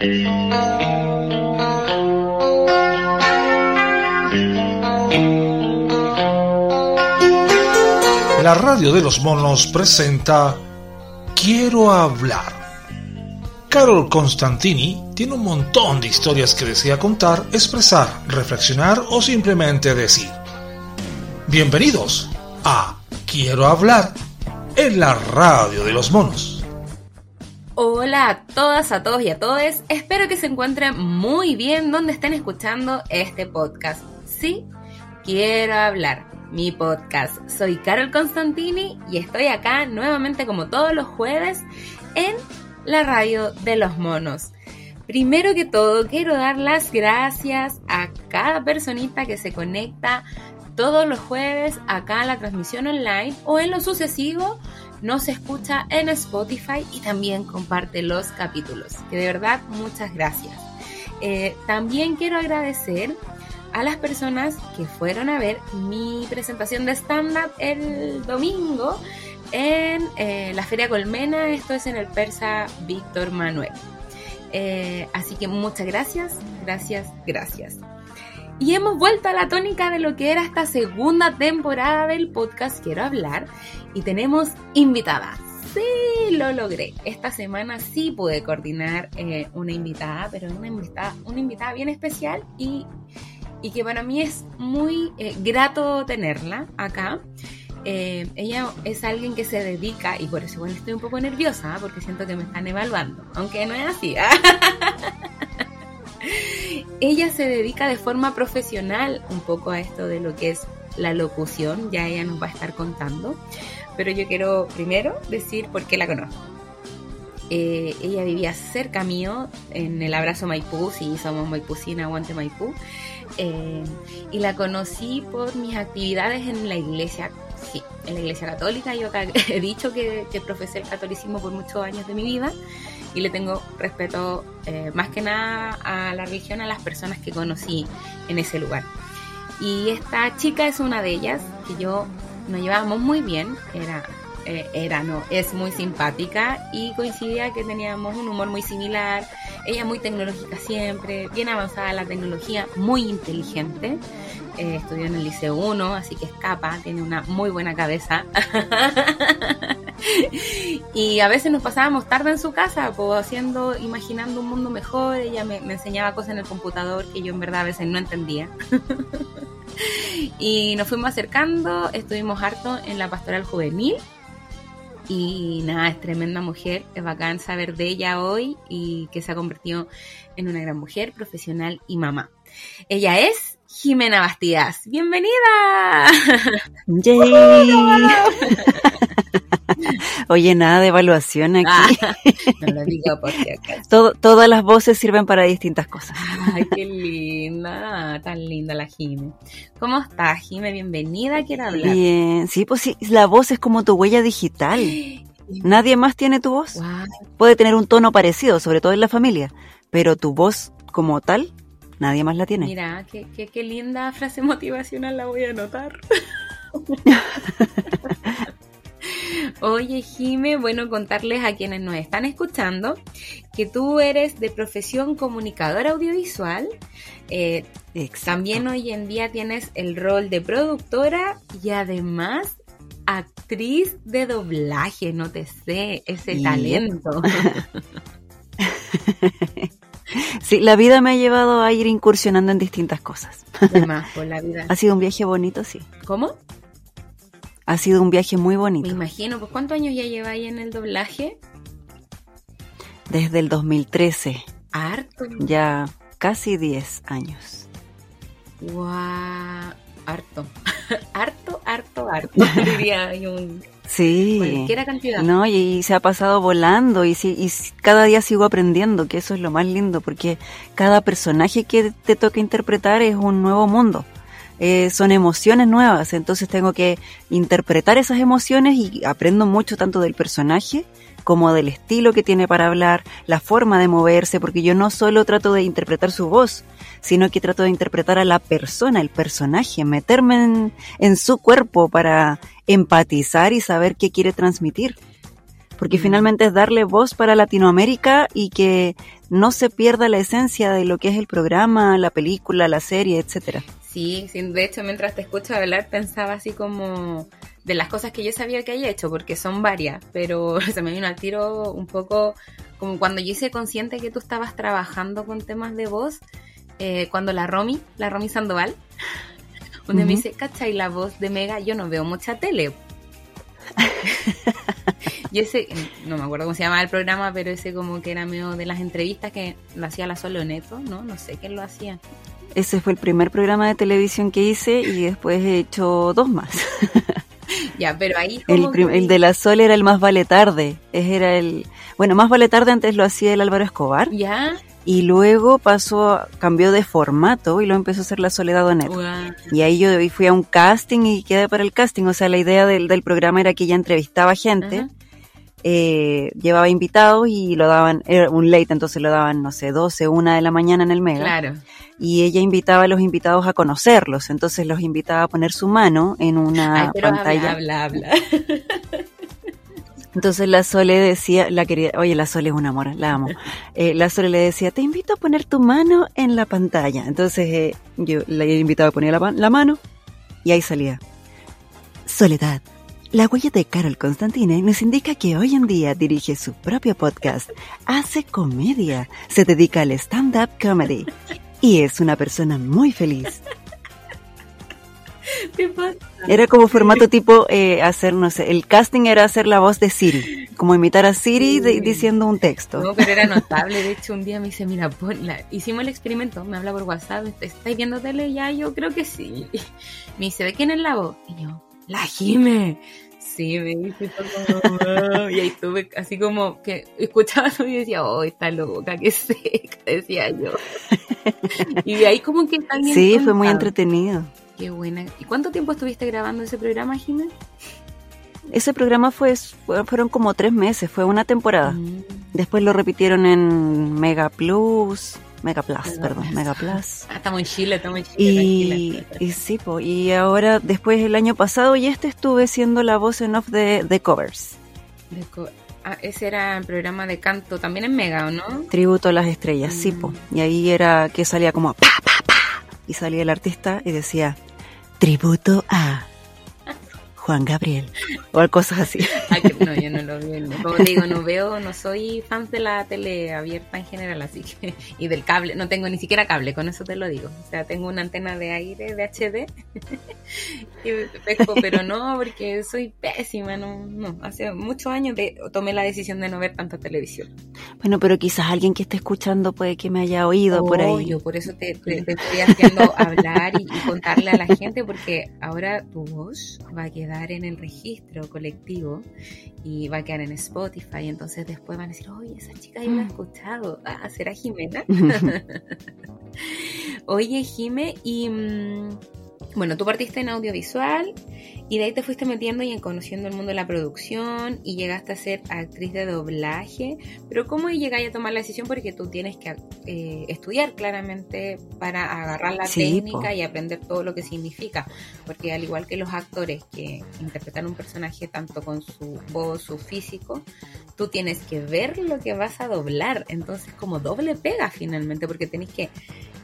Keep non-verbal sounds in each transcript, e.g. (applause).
La radio de los monos presenta Quiero hablar. Carol Constantini tiene un montón de historias que desea contar, expresar, reflexionar o simplemente decir. Bienvenidos a Quiero hablar en la radio de los monos. Hola a todas, a todos y a todos. Espero que se encuentren muy bien donde estén escuchando este podcast. Sí, quiero hablar mi podcast. Soy Carol Constantini y estoy acá nuevamente como todos los jueves en la radio de los monos. Primero que todo, quiero dar las gracias a cada personita que se conecta todos los jueves acá en la transmisión online o en lo sucesivo nos escucha en Spotify y también comparte los capítulos. Que de verdad, muchas gracias. Eh, también quiero agradecer a las personas que fueron a ver mi presentación de stand-up el domingo en eh, la Feria Colmena, esto es en el Persa Víctor Manuel. Eh, así que muchas gracias, gracias, gracias. Y hemos vuelto a la tónica de lo que era esta segunda temporada del podcast Quiero hablar y tenemos invitada. Sí, lo logré. Esta semana sí pude coordinar eh, una invitada, pero una invitada, una invitada bien especial y y que para mí es muy eh, grato tenerla acá. Eh, ella es alguien que se dedica, y por eso igual estoy un poco nerviosa, porque siento que me están evaluando, aunque no es así. (laughs) ella se dedica de forma profesional un poco a esto de lo que es la locución, ya ella nos va a estar contando, pero yo quiero primero decir por qué la conozco. Eh, ella vivía cerca mío en el Abrazo Maipú, si somos Maipucina, aguante Maipú. Eh, y la conocí por mis actividades en la iglesia, sí, en la iglesia católica. Yo (laughs) he dicho que, que profesé el catolicismo por muchos años de mi vida y le tengo respeto eh, más que nada a la religión, a las personas que conocí en ese lugar. Y esta chica es una de ellas, que yo nos llevábamos muy bien, era eh, era, no, es muy simpática y coincidía que teníamos un humor muy similar, ella muy tecnológica siempre, bien avanzada la tecnología, muy inteligente, eh, estudió en el Liceo 1, así que escapa, tiene una muy buena cabeza. (laughs) y a veces nos pasábamos tarde en su casa, pues, haciendo, imaginando un mundo mejor, ella me, me enseñaba cosas en el computador que yo en verdad a veces no entendía. (laughs) (laughs) y nos fuimos acercando, estuvimos harto en la pastoral juvenil y nada, es tremenda mujer, es bacán saber de ella hoy y que se ha convertido en una gran mujer, profesional y mamá. Ella es Jimena Bastidas. ¡Bienvenida! ¡Yay! (laughs) (laughs) Oye, nada de evaluación aquí. Ah, (laughs) no lo digo porque acá. todas las voces sirven para distintas cosas. Ay, qué linda, tan linda la Jime. ¿Cómo estás, Jime? Bienvenida, quiero hablar. Bien, sí, pues sí, la voz es como tu huella digital. (gasps) Nadie más tiene tu voz. Puede tener un tono parecido, sobre todo en la familia, pero tu voz como tal, nadie más la tiene. Mira, qué, qué, qué linda frase motivacional la voy a anotar. (laughs) Oye, Jime, bueno, contarles a quienes nos están escuchando que tú eres de profesión comunicadora audiovisual. Eh, también hoy en día tienes el rol de productora y además actriz de doblaje, no te sé, ese talento. (laughs) (laughs) (laughs) Sí, la vida me ha llevado a ir incursionando en distintas cosas. Además, por la vida. (laughs) Ha sido un viaje bonito, sí. ¿Cómo? Ha sido un viaje muy bonito. Me imagino, pues ¿cuántos años ya lleváis en el doblaje? Desde el 2013. Harto. Ya casi 10 años. Guau, harto. (laughs) harto, harto, harto. Diría un... Sí. Cantidad. No, y, se ha pasado volando y, y cada día sigo aprendiendo, que eso es lo más lindo, porque cada personaje que te toca interpretar es un nuevo mundo. Eh, son emociones nuevas, entonces tengo que interpretar esas emociones y aprendo mucho tanto del personaje como del estilo que tiene para hablar, la forma de moverse, porque yo no solo trato de interpretar su voz, sino que trato de interpretar a la persona, el personaje, meterme en, su cuerpo para empatizar y saber qué quiere transmitir. Porque mm. finalmente es darle voz para Latinoamérica y que no se pierda la esencia de lo que es el programa, la película, la serie, etcétera. Sí, sí, de hecho mientras te escucho hablar pensaba así como de las cosas que yo sabía que había hecho, porque son varias, pero (laughs) se me vino al tiro un poco como cuando yo hice consciente que tú estabas trabajando con temas de voz, eh, cuando la Romy, la Romy Sandoval, (laughs) donde me dice, ¿cachai? La voz de Mega, yo no veo mucha tele. (laughs) y ese, no me acuerdo cómo se llamaba el programa, pero ese como que era medio de las entrevistas que lo hacía la Sole Neto, ¿no? No sé quién lo hacía. Ese fue el primer programa de televisión que hice y después he hecho dos más. (laughs) ya, pero ahí... El, de la Sol era el más vale tarde. Era el... Bueno, más vale tarde antes lo hacía el Álvaro Escobar. Ya. Y luego pasó, cambió de formato y lo empezó a hacer la Soledad Donet. Y ahí yo fui a un casting y quedé para el casting. O sea, la idea del, del programa era que ella entrevistaba gente. Eh, llevaba invitados y lo daban, era un late, entonces lo daban, no sé, 12, 1 de la mañana en el Mega. Claro y ella invitaba a los invitados a conocerlos, entonces los invitaba a poner su mano en una pantalla. Habla, habla, (laughs) Entonces la Sole decía, la quería, oye, la Sole es un amor, la amo. (laughs) Eh, la Sole le decía, te invito a poner tu mano en la pantalla. Entonces eh, yo la invitaba a poner la, la mano y ahí salía. Soledad, la huella de Carol Constantine nos indica que hoy en día dirige su propio podcast, hace comedia, se dedica al stand-up comedy y es una persona muy feliz. Era como formato tipo eh, hacer, no sé, el casting era hacer la voz de Siri, como imitar a Siri diciendo un texto. No, pero era notable. De hecho, un día me dice, mira, hicimos el experimento, me habla por WhatsApp, ¿estáis viendo tele? Ya, yo creo que sí. (laughs) Me dice, ¿de quién es la voz? Y yo, la Jime sí, me dice como, (laughs) y ahí estuve así como que escuchaba eso y decía, oh, está loca, qué seca, (laughs) decía yo. y de ahí como que también... Sí, fue muy entretenido. Qué buena. ¿Y cuánto tiempo estuviste grabando ese programa, Jiménez? Ese programa fue, fueron como tres meses, fue una temporada. Mm. Después lo repitieron en Mega Plus, Mega Plus, perdón, Mega Plus. Ah, estamos en Chile, estamos en Chile. Y, sí, y ahora, después el año pasado y este estuve siendo la voz en off de, de covers. ah, ese era el programa de canto también en Mega, ¿o no? Tributo a las estrellas, sí, po. Mm. Y ahí era que salía como pa, pa, pa. Y salía el artista y decía, tributo a Juan Gabriel o cosas así. (laughs) no, yo no lo veo. Como digo, no veo, no soy fan de la tele abierta en general, así que y del cable, no tengo ni siquiera cable, con eso te lo digo. O sea, tengo una antena de aire de HD, (laughs) pero no, porque soy pésima, no, no. Hace muchos años tomé la decisión de no ver tanta televisión. Bueno, pero quizás alguien que esté escuchando puede que me haya oído por ahí. Yo por eso te, estoy haciendo hablar y contarle a la gente, porque ahora tu voz va a quedar en el registro colectivo y va a quedar en Spotify. Entonces después van a decir, oye, esa chica yo la he escuchado. Ah, ¿será Jimena? (laughs) (laughs) oye, Jime, y mm, bueno, tú partiste en audiovisual y de ahí te fuiste metiendo y en conociendo el mundo de la producción y llegaste a ser actriz de doblaje. Pero ¿cómo llegáis a tomar la decisión? Porque tú tienes que eh, estudiar claramente para agarrar la técnica y aprender todo lo que significa. Porque al igual que los actores que interpretan un personaje tanto con su voz, su físico, tú tienes que ver lo que vas a doblar. Entonces como doble pega finalmente porque tenés que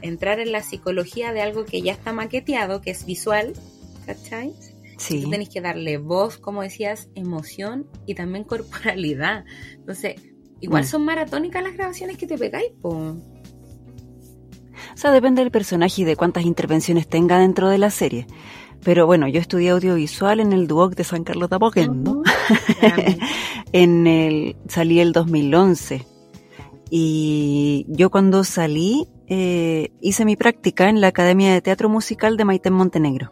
entrar en la psicología de algo que ya está maqueteado, que es visual, ¿cachai? Sí. Tú tenés que darle voz, como decías, emoción y también corporalidad. Entonces, igual mm. son maratónicas las grabaciones que te pegáis, po. O sea, depende del personaje y de cuántas intervenciones tenga dentro de la serie. Pero bueno, yo estudié audiovisual en el Duoc de San Carlos de Apoquindo. (laughs) en el, salí el 2011. Y yo cuando salí eh, hice mi práctica en la Academia de Teatro Musical de Maite Montenegro.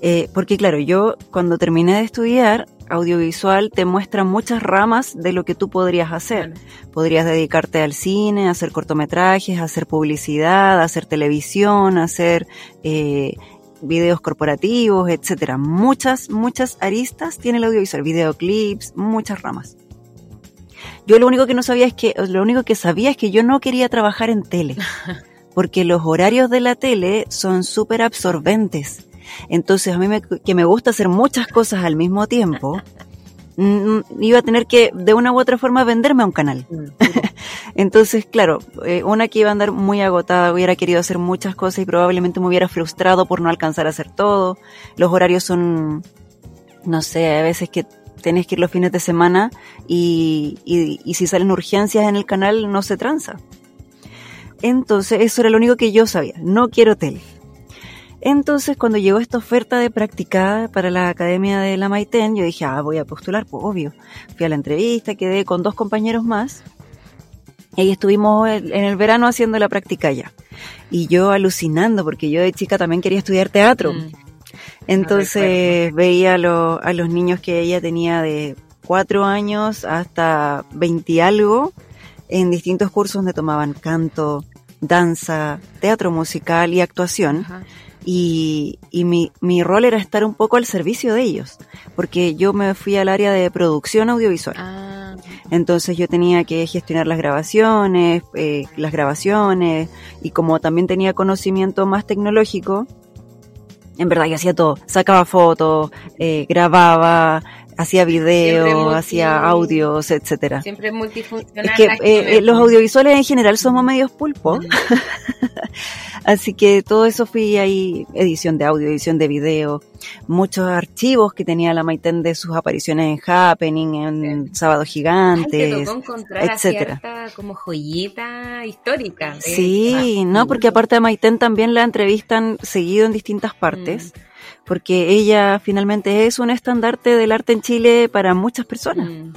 Eh, porque claro, yo cuando terminé de estudiar, audiovisual te muestra muchas ramas de lo que tú podrías hacer. Podrías dedicarte al cine, hacer cortometrajes, hacer publicidad, hacer televisión, hacer eh, videos corporativos, etcétera. Muchas, muchas aristas tiene el audiovisual, videoclips, muchas ramas. Yo lo único que no sabía es que, lo único que sabía es que yo no quería trabajar en tele, (laughs) porque los horarios de la tele son súper absorbentes. Entonces a mí me, que me gusta hacer muchas cosas al mismo tiempo, (laughs) iba a tener que de una u otra forma venderme a un canal. Mm, (laughs) Entonces, claro, eh, una que iba a andar muy agotada, hubiera querido hacer muchas cosas y probablemente me hubiera frustrado por no alcanzar a hacer todo. Los horarios son, no sé, a veces que tenés que ir los fines de semana y, si salen urgencias en el canal no se tranza. Entonces, eso era lo único que yo sabía. No quiero tele. Entonces, cuando llegó esta oferta de practicada para la Academia de la Maiten, yo dije, ah, voy a postular, pues obvio. Fui a la entrevista, quedé con dos compañeros más. Y estuvimos en el verano haciendo la práctica ya. Y yo alucinando, porque yo de chica también quería estudiar teatro. Mm. Entonces veía a, a los niños que ella tenía de cuatro años hasta 20 algo en distintos cursos donde tomaban canto, danza, teatro musical y actuación. Y, y mi, mi, rol era estar un poco al servicio de ellos, porque yo me fui al área de producción audiovisual. Ah. Entonces yo tenía que gestionar las grabaciones, eh, las grabaciones, y como también tenía conocimiento más tecnológico, en verdad yo hacía todo, sacaba fotos, eh, grababa, hacía video, hacía audios, etcétera. Siempre multifuncional. Es que eh, eh, los audiovisuales en general somos medios pulpos. (laughs) Así que todo eso fui ahí, edición de audio, edición de video, muchos archivos que tenía la Maiten de sus apariciones en Happening, en Sábado Gigantes, etcétera. como joyita histórica. Sí, no, porque aparte de Maiten también la entrevistan seguido en distintas partes. Mm porque ella finalmente es un estandarte del arte en Chile para muchas personas. Mm.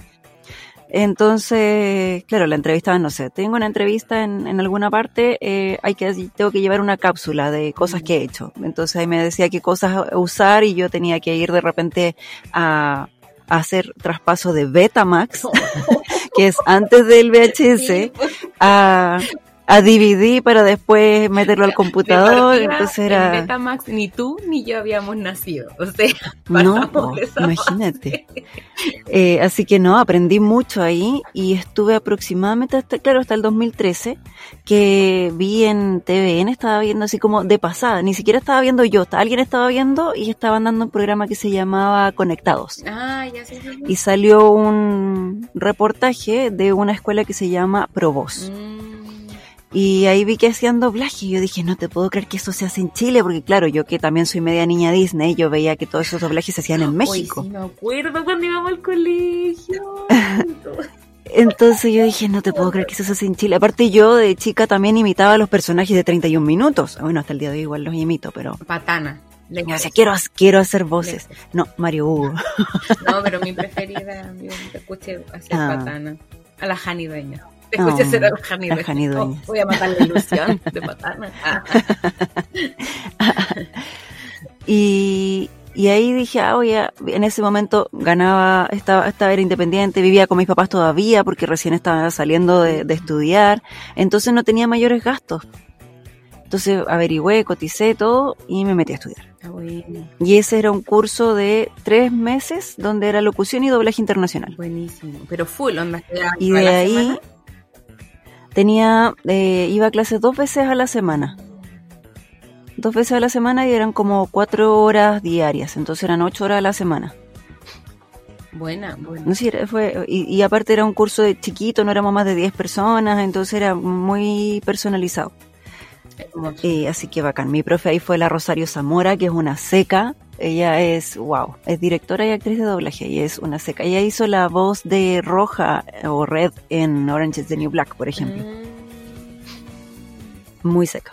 Entonces, claro, la entrevista, no sé, tengo una entrevista en, alguna parte, eh, hay que, tengo que llevar una cápsula de cosas que he hecho. Entonces ahí me decía qué cosas usar y yo tenía que ir de repente a, a hacer traspaso de Betamax, (laughs) que es antes del VHS, a, a DVD para después meterlo al computador. entonces era. En Betamax ni tú ni yo habíamos nacido. O sea, no, (laughs) imagínate. (laughs) Eh, así que no, aprendí mucho ahí y estuve aproximadamente hasta, claro, hasta el 2013 que vi en TVN, estaba viendo así como de pasada, ni siquiera estaba viendo yo, alguien estaba viendo y estaban dando un programa que se llamaba Conectados. Ah, ya sé. Y salió un reportaje de una escuela que se llama Provoz. Mm. Y ahí vi que hacían doblaje y yo dije, no te puedo creer que eso se hace en Chile, porque claro, yo que también soy media niña Disney, yo veía que todos esos doblajes se hacían en México. sí, me acuerdo cuando íbamos al colegio. (laughs) Entonces yo dije, no te puedo creer que eso se hace en Chile. Aparte yo de chica también imitaba a los personajes de 31 minutos. Bueno, hasta el día de hoy igual los imito, pero... Patana. Le quiero, quiero hacer voces. No, Mario Hugo. (laughs) No, pero mi preferida, yo te escuché hacer ah. Patana. A la Jani Dueña. Te escuché ser al Jani voy a matar la ilusión de (laughs) matarme. y, y ahí dije, ah, oye, en ese momento ganaba, estaba, estaba era independiente, vivía con mis papás todavía porque recién estaba saliendo de, estudiar, entonces no tenía mayores gastos. Entonces averigüé, coticé todo y me metí a estudiar. Ah, y ese era un curso de tres meses donde era locución y doblaje internacional. Buenísimo, pero full onda. Y de ahí, tenía, eh, iba a clases dos veces a la semana. Dos veces a la semana y eran como cuatro horas diarias, entonces eran ocho horas a la semana. Buena, buena. No, fue, y, aparte era un curso de chiquito, no éramos más de diez personas, entonces era muy personalizado. Eh, así que bacán. Mi profe ahí fue la Rosario Zamora, que es una seca, ella es, wow, es directora y actriz de doblaje y es una seca. Ella hizo la voz de Roja o Red en Orange is the New Black, por ejemplo. Mm. Muy seca.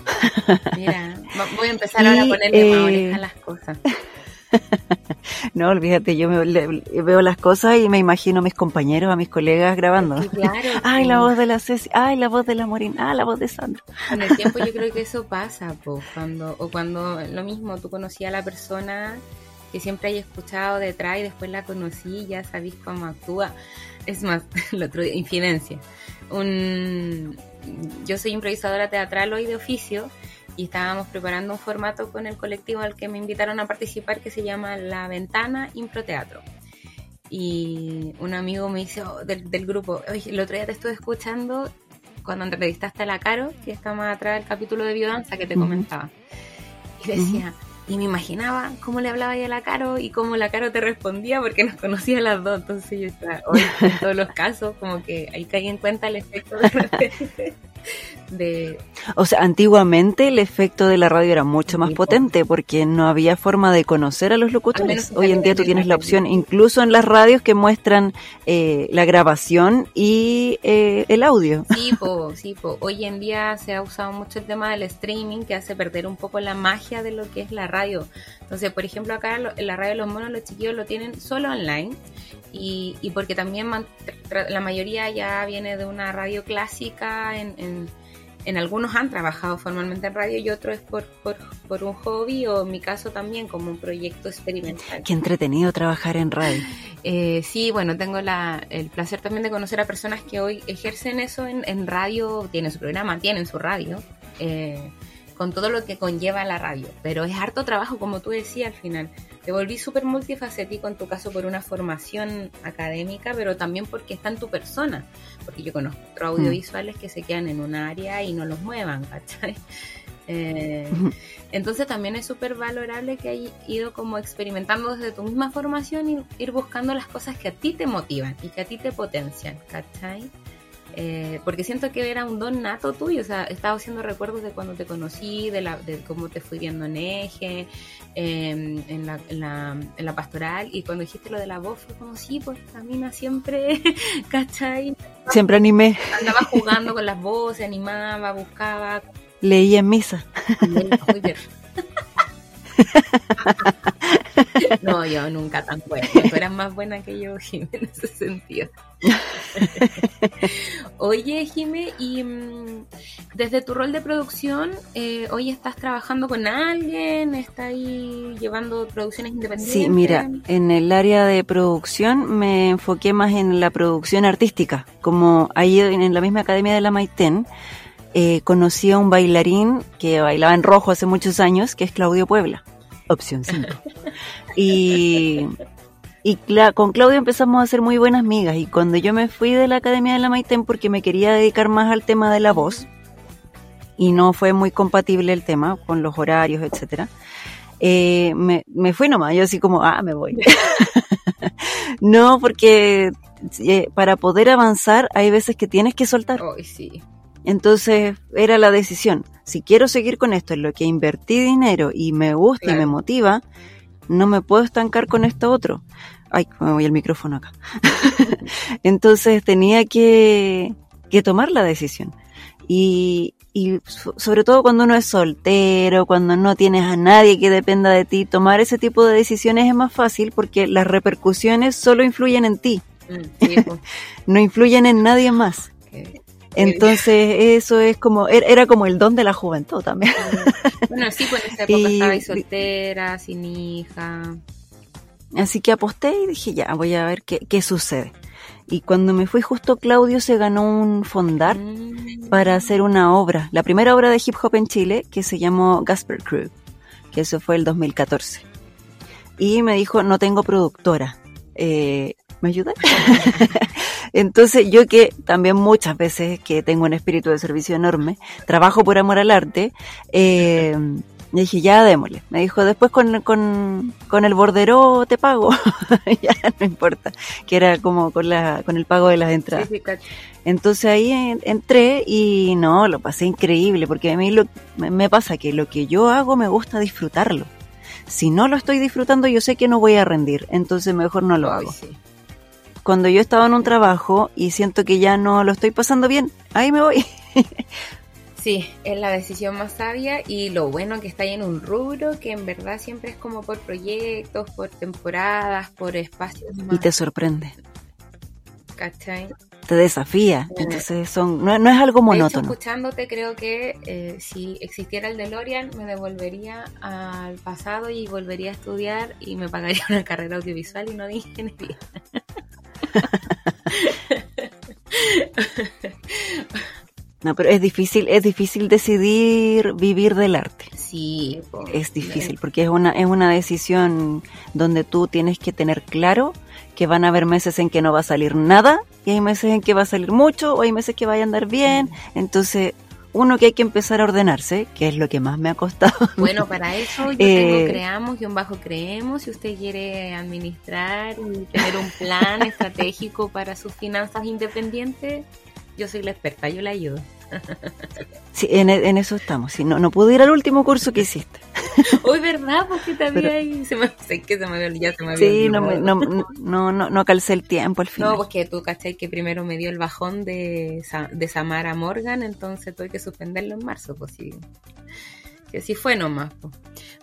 Mira, voy a empezar ahora a (laughs) ponerle eh, a las cosas. (laughs) no, olvídate, yo veo las cosas y me imagino a mis compañeros, a mis colegas grabando. (laughs) ay, la voz de la Ceci, ay, la voz de la Morín, ah, la voz de Sandro. Con el tiempo yo creo que eso pasa, pues, cuando, o cuando lo mismo, tú conocías a la persona que siempre hay escuchado detrás y después la conocí y ya sabís cómo actúa. Es más, (laughs) el otro día, infidencia. Un, yo soy improvisadora teatral hoy de oficio y estábamos preparando un formato con el colectivo al que me invitaron a participar que se llama La Ventana Improteatro. Y un amigo me dice oh, del, grupo, oye, el otro día te estuve escuchando cuando entrevistaste a la Caro, que está más atrás del capítulo de Biodanza que te comentaba. Y decía, y me imaginaba cómo le hablaba a la Caro y cómo la Caro te respondía porque nos conocía las dos. Entonces yo estaba, hoy en todos los casos, como que ahí caí en cuenta el efecto de (laughs) de... O sea, antiguamente el efecto de la radio era mucho más potente porque no había forma de conocer a los locutores. Hoy en día tú tienes la opción, incluso en las radios, que muestran eh, la grabación y eh, el audio. Sí, po, sí, po. hoy en día se ha usado mucho el tema del streaming que hace perder un poco la magia de lo que es la radio. Entonces, por ejemplo, acá en la radio de los monos los chiquillos lo tienen solo online y, y porque también la mayoría ya viene de una radio clásica en, en en algunos han trabajado formalmente en radio y otros es por, por, un hobby o en mi caso también como un proyecto experimental. Qué entretenido trabajar en radio. (laughs) Eh, sí, bueno, tengo la, el placer también de conocer a personas que hoy ejercen eso en, en radio, tienen su programa, tienen su radio. Eh, con todo lo que conlleva la radio, pero es harto trabajo, como tú decías al final. Te volví súper multifacético en tu caso por una formación académica, pero también porque está en tu persona, porque yo conozco audiovisuales que se quedan en un área y no los muevan, ¿cachai? (laughs) Eh, entonces también es súper valorable que hayas ido como experimentando desde tu misma formación y ir buscando las cosas que a ti te motivan y que a ti te potencian, ¿cachai? Eh, porque siento que era un don nato tuyo, o sea, estaba haciendo recuerdos de cuando te conocí, de, la, de cómo te fui viendo en eje, em, en, la, en, la, pastoral, y cuando dijiste lo de la voz, fue como, sí, pues Camina siempre, (laughs) ¿cachai? Siempre animé. Andaba jugando con las voces, animaba, buscaba. Leía en misa. (laughs) (laughs) No, yo nunca tan buena. Tú eras más buena que yo, Jimé, en ese sentido. (laughs) Oye, Jimé, y mm, desde tu rol de producción, eh, ¿hoy estás trabajando con alguien? ¿Estás ahí llevando producciones independientes? Sí, mira, en el área de producción me enfoqué más en la producción artística. Como ahí en la misma academia de la Maitén, eh, conocí a un bailarín que bailaba en rojo hace muchos años, que es Claudio Puebla opción 5. (laughs) Y, y con Claudio empezamos a ser muy buenas amigas y cuando yo me fui de la Academia de la Maitén porque me quería dedicar más al tema de la voz y no fue muy compatible el tema con los horarios, etcétera, eh, me, me fui nomás, yo así como, ah, me voy. (laughs) no, porque eh, para poder avanzar hay veces que tienes que soltar. sí. Entonces era la decisión. Si quiero seguir con esto, en lo que invertí dinero y me gusta y me motiva, no me puedo estancar con esto otro. Ay, me voy el micrófono acá. (laughs) Entonces tenía que, que, tomar la decisión. Y, y sobre todo cuando uno es soltero, cuando no tienes a nadie que dependa de ti, tomar ese tipo de decisiones es más fácil porque las repercusiones solo influyen en ti. Mm, (laughs) no influyen en nadie más. Entonces eso es como, er, era como el don de la juventud también. Bueno, sí, pues en esa época (laughs) estaba soltera, sin hija. Así que aposté y dije, ya, voy a ver qué, qué sucede. Y cuando me fui justo Claudio se ganó un fondar mm. para hacer una obra, la primera obra de hip hop en Chile, que se llamó Gasper Crew, que eso fue el 2014. Y me dijo, no tengo productora. Eh, ¿Me ayuda? (laughs) Entonces yo que también muchas veces que tengo un espíritu de servicio enorme, trabajo por amor al arte, eh, me dije, ya démosle. Me dijo, después con, con, con el bordero te pago. (laughs) ya no importa. Que era como con, la, con el pago de las entradas. Entonces ahí entré y no, lo pasé increíble, porque a mí lo, me pasa que lo que yo hago me gusta disfrutarlo. Si no lo estoy disfrutando, yo sé que no voy a rendir, entonces mejor no lo hago cuando yo estaba en un trabajo y siento que ya no lo estoy pasando bien, ahí me voy. (laughs) Sí, es la decisión más sabia y lo bueno que está ahí en un rubro que en verdad siempre es como por proyectos, por temporadas, por espacios. Y te sorprende. ¿Cachai? Te desafía, entonces son, no, es algo monótono. Hecho, escuchándote creo que eh, si existiera el DeLorean me devolvería al pasado y volvería a estudiar y me pagaría una carrera audiovisual y no de ingeniería. (laughs) No, pero es difícil, es difícil decidir vivir del arte. Sí, es difícil porque es una es una decisión donde tú tienes que tener claro que van a haber meses en que no va a salir nada y hay meses en que va a salir mucho o hay meses que vaya a andar bien, entonces uno que hay que empezar a ordenarse, que es lo que más me ha costado. (laughs) Bueno, para eso yo tengo eh, creamos y un bajo creemos. Si usted quiere administrar y tener un plan estratégico para sus finanzas independientes, yo soy la experta, yo le ayudo. Sí, en, eso estamos. Si no, no pude ir al último curso que hiciste. (laughs) Hoy, ¿verdad? Porque también se me, sé que se me, ya se me Sí, no, no, no, no, no calcé el tiempo al final. No, porque tú, ¿cachai? Que primero me dio el bajón de, de Samara Morgan, entonces tuve que suspenderlo en marzo, pues sí. Que sí fue nomás.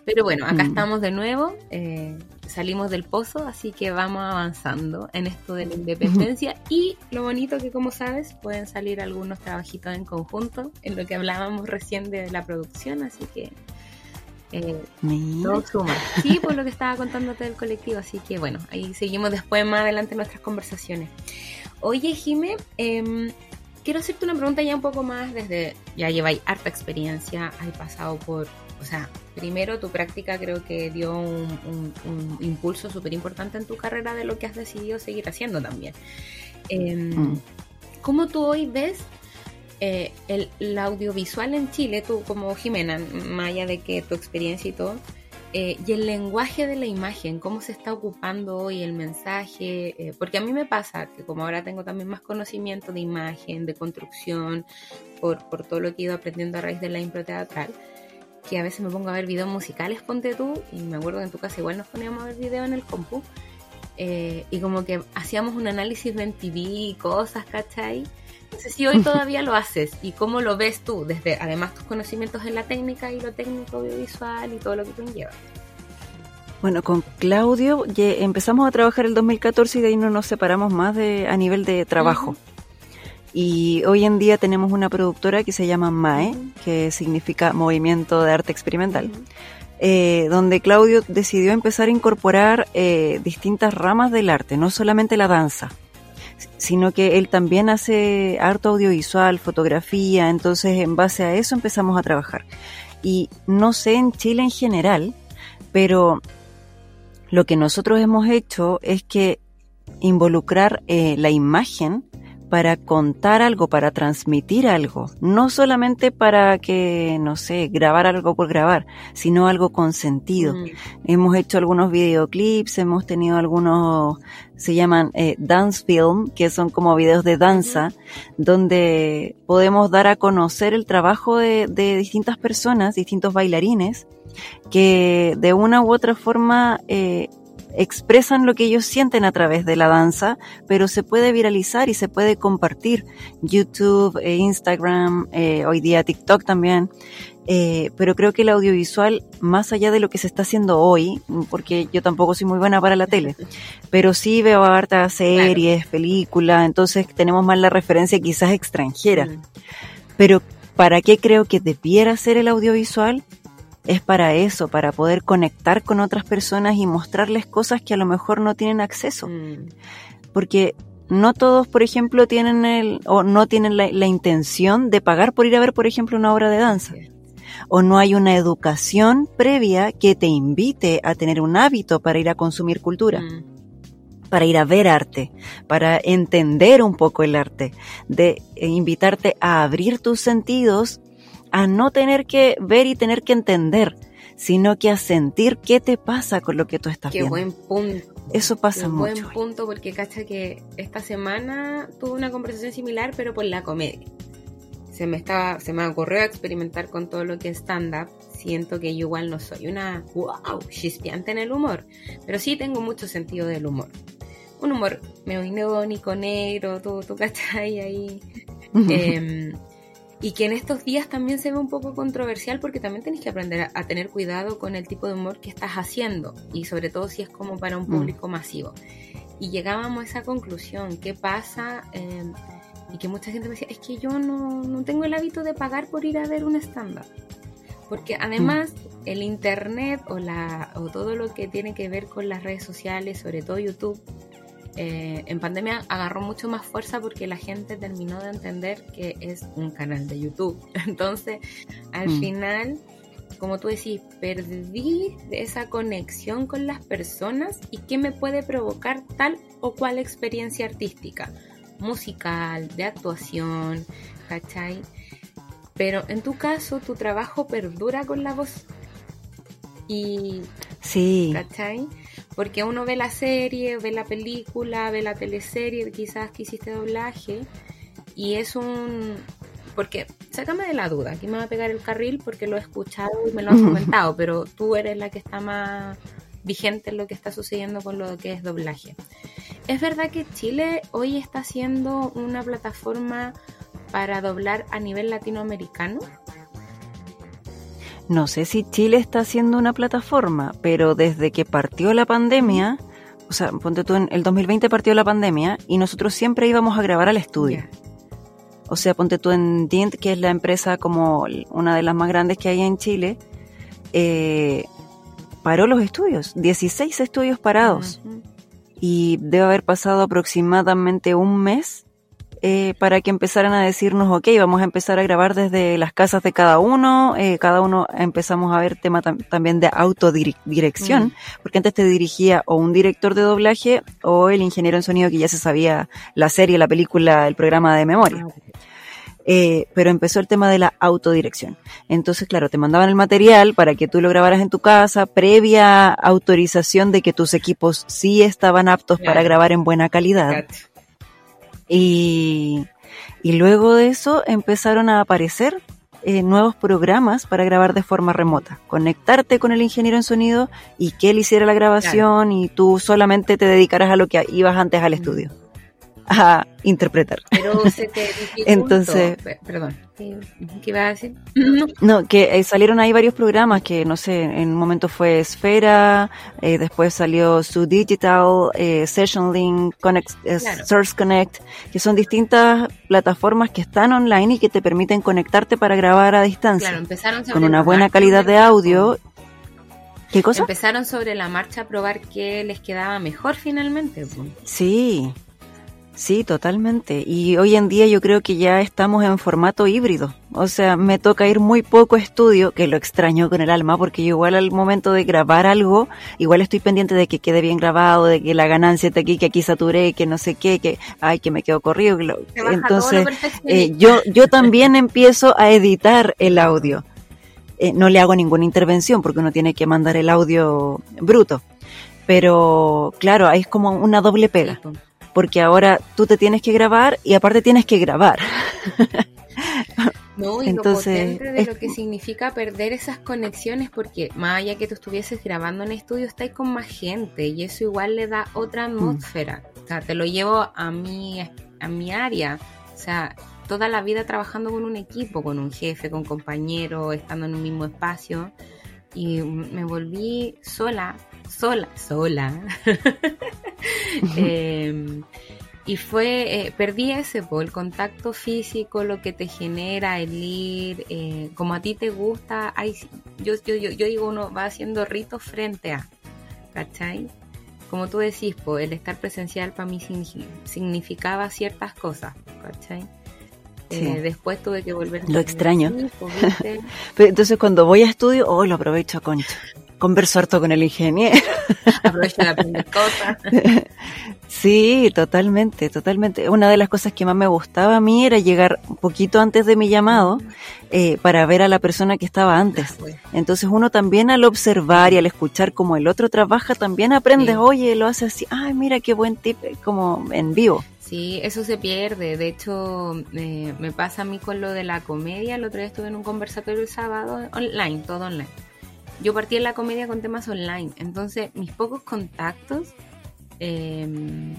Pero bueno, acá mm. estamos de nuevo, eh, salimos del pozo, así que vamos avanzando en esto de la independencia y lo bonito que como sabes pueden salir algunos trabajitos en conjunto, en lo que hablábamos recién de la producción, así que eh, suma. Sí, por lo que estaba contándote del colectivo, así que bueno, ahí seguimos después más adelante nuestras conversaciones. Oye, Jime, em, quiero hacerte una pregunta ya un poco más desde, ya lleváis harta experiencia, hay pasado por o sea, primero tu práctica creo que dio un, impulso súper importante en tu carrera de lo que has decidido seguir haciendo también. Em, mm. ¿Cómo tú hoy ves eh, el, audiovisual en Chile, tú como Jimena, más allá de que tu experiencia y todo, eh, y el lenguaje de la imagen, cómo se está ocupando hoy el mensaje, eh, porque a mí me pasa que como ahora tengo también más conocimiento de imagen, de construcción, por, por todo lo que he ido aprendiendo a raíz de la impro teatral, que a veces me pongo a ver videos musicales, ponte tú, y me acuerdo que en tu casa igual nos poníamos a ver videos en el compu, eh, y como que hacíamos un análisis de MTV y cosas, ¿cachai? Si hoy todavía lo haces y cómo lo ves tú, desde además tus conocimientos en la técnica y lo técnico audiovisual y todo lo que tú llevas. Bueno, con Claudio empezamos a trabajar el 2014 y de ahí no nos separamos más de, a nivel de trabajo. Y hoy en día tenemos una productora que se llama MAE, que significa Movimiento de Arte Experimental, eh, donde Claudio decidió empezar a incorporar eh, distintas ramas del arte, no solamente la danza, sino que él también hace arte audiovisual, fotografía, entonces en base a eso empezamos a trabajar. Y no sé en Chile en general, pero lo que nosotros hemos hecho es que involucrar eh, la imagen para contar algo, para transmitir algo, no solamente para que, no sé, grabar algo por grabar, sino algo con sentido. Mm. Hemos hecho algunos videoclips, hemos tenido algunos, se llaman eh, dance film, que son como videos de danza, donde podemos dar a conocer el trabajo de, de distintas personas, distintos bailarines, que de una u otra forma eh, expresan lo que ellos sienten a través de la danza, pero se puede viralizar y se puede compartir. YouTube, eh, Instagram, eh, hoy día TikTok también. Eh, pero creo que el audiovisual, más allá de lo que se está haciendo hoy, porque yo tampoco soy muy buena para la tele, (laughs) pero sí veo hartas series, películas, entonces tenemos más la referencia quizás extranjera. Mm. Pero ¿para qué creo que debiera ser el audiovisual? Es para eso, para poder conectar con otras personas y mostrarles cosas que a lo mejor no tienen acceso. Mm. Porque no todos, por ejemplo, tienen el, o no tienen la, intención de pagar por ir a ver, por ejemplo, una obra de danza. O no hay una educación previa que te invite a tener un hábito para ir a consumir cultura. Mm. para ir a ver arte, para entender un poco el arte, de eh, invitarte a abrir tus sentidos a no tener que ver y tener que entender, sino que a sentir qué te pasa con lo que tú estás viendo. Qué buen punto. Eso pasa mucho. Qué buen punto porque cacha que esta semana tuve una conversación similar pero por la comedia. Se me estaba se me ocurrió experimentar con todo lo que es stand up. Siento que yo igual no soy una wow, chispeante en el humor, pero sí tengo mucho sentido del humor. Un humor medio irónico, negro, todo, tú cachai ahí. (laughs) eh, y que en estos días también se ve un poco controversial porque también tenés que aprender a, tener cuidado con el tipo de humor que estás haciendo y sobre todo si es como para un mm. público masivo. Y llegábamos a esa conclusión, ¿qué pasa? Em, y que mucha gente me decía, es que yo no, no tengo el hábito de pagar por ir a ver un estándar. Porque además mm. el internet o, la, o todo lo que tiene que ver con las redes sociales, sobre todo YouTube, eh, en pandemia agarró mucho más fuerza porque la gente terminó de entender que es un canal de YouTube. (laughs) Entonces, al mm. final, como tú decís, perdí esa conexión con las personas y qué me puede provocar tal o cual experiencia artística, musical, de actuación, ¿cachai? Pero en tu caso, tu trabajo perdura con la voz. Y. Sí. ¿Cachai? Porque uno ve la serie, ve la película, ve la teleserie, quizás que hiciste doblaje, y es un. Porque, sácame de la duda, aquí me va a pegar el carril porque lo he escuchado y me lo has comentado, pero tú eres la que está más vigente en lo que está sucediendo con lo que es doblaje. ¿Es verdad que Chile hoy está siendo una plataforma para doblar a nivel latinoamericano? No sé si Chile está haciendo una plataforma, pero desde que partió la pandemia, o sea, ponte tú, en el 2020 partió la pandemia y nosotros siempre íbamos a grabar al estudio. O sea, ponte tú en Dint, que es la empresa como una de las más grandes que hay en Chile, eh, paró los estudios, 16 estudios parados. Y debe haber pasado aproximadamente un mes eh, para que empezaran a decirnos, ok, vamos a empezar a grabar desde las casas de cada uno, eh, cada uno empezamos a ver tema también de autodirección, porque antes te dirigía o un director de doblaje o el ingeniero en sonido que ya se sabía la serie, la película, el programa de memoria. Ah, eh, pero empezó el tema de la autodirección. Entonces, claro, te mandaban el material para que tú lo grabaras en tu casa, previa autorización de que tus equipos sí estaban aptos para grabar en buena calidad. Y, y luego de eso empezaron a aparecer eh, nuevos programas para grabar de forma remota. Conectarte con el ingeniero en sonido y que él hiciera la grabación y tú solamente te dedicaras a lo que ibas antes al estudio a interpretar. Pero se te (laughs) Entonces, perdón, ¿qué, iba a decir? No, que eh, salieron ahí varios programas que, no sé, en un momento fue Esfera, eh, después salió su Digital, eh, Session Link, Connect, Source Connect, que son distintas plataformas que están online y que te permiten conectarte para grabar a distancia. Claro, empezaron con una buena calidad de audio. ¿Qué cosa? Empezaron sobre la marcha a probar qué les quedaba mejor finalmente. Sí, Sí, totalmente. Y hoy en día yo creo que ya estamos en formato híbrido. O sea, me toca ir muy poco a estudio, que lo extraño con el alma, porque yo igual al momento de grabar algo, igual estoy pendiente de que quede bien grabado, de que la ganancia esté aquí, que aquí saturé, que no sé qué, que, ay, que me quedo corrido. Entonces, eh, yo, yo también empiezo a editar el audio. Eh, no le hago ninguna intervención porque uno tiene que mandar el audio bruto. Pero claro, ahí es como una doble pega porque ahora tú te tienes que grabar y aparte tienes que grabar. No, y Entonces, lo de lo que significa perder esas conexiones, porque más allá que tú estuvieses grabando en estudio, estáis con más gente y eso igual le da otra mm. atmósfera. O sea, te lo llevo a mi, a mi área. O sea, toda la vida trabajando con un equipo, con un jefe, con compañeros, estando en un mismo espacio. Y me volví sola sola, sola. (laughs) Em, y fue, eh, perdí ese, po, el contacto físico, lo que te genera el ir, eh, como a ti te gusta, hay, yo, yo, yo, yo, digo, uno va haciendo ritos frente a, ¿cachai? Como tú decís, po, el estar presencial para mí significaba ciertas cosas, ¿cachai? Eh, después tuve que volver. Lo extraño. (laughs) entonces cuando voy a estudio, oh, lo aprovecho a concha converso harto con el ingeniero. (laughs) Aprovecha de aprender cosas. (laughs) Sí, totalmente, totalmente. Una de las cosas que más me gustaba a mí era llegar un poquito antes de mi llamado eh, para ver a la persona que estaba antes. Entonces uno también al observar y al escuchar cómo el otro trabaja, también aprende, oye, lo hace así, ay, mira qué buen tip, como en vivo. Sí, eso se pierde. De hecho, eh, me pasa a mí con lo de la comedia. El otro día estuve en un conversatorio el sábado online, todo online yo partí en la comedia con temas online, entonces mis pocos contactos, em,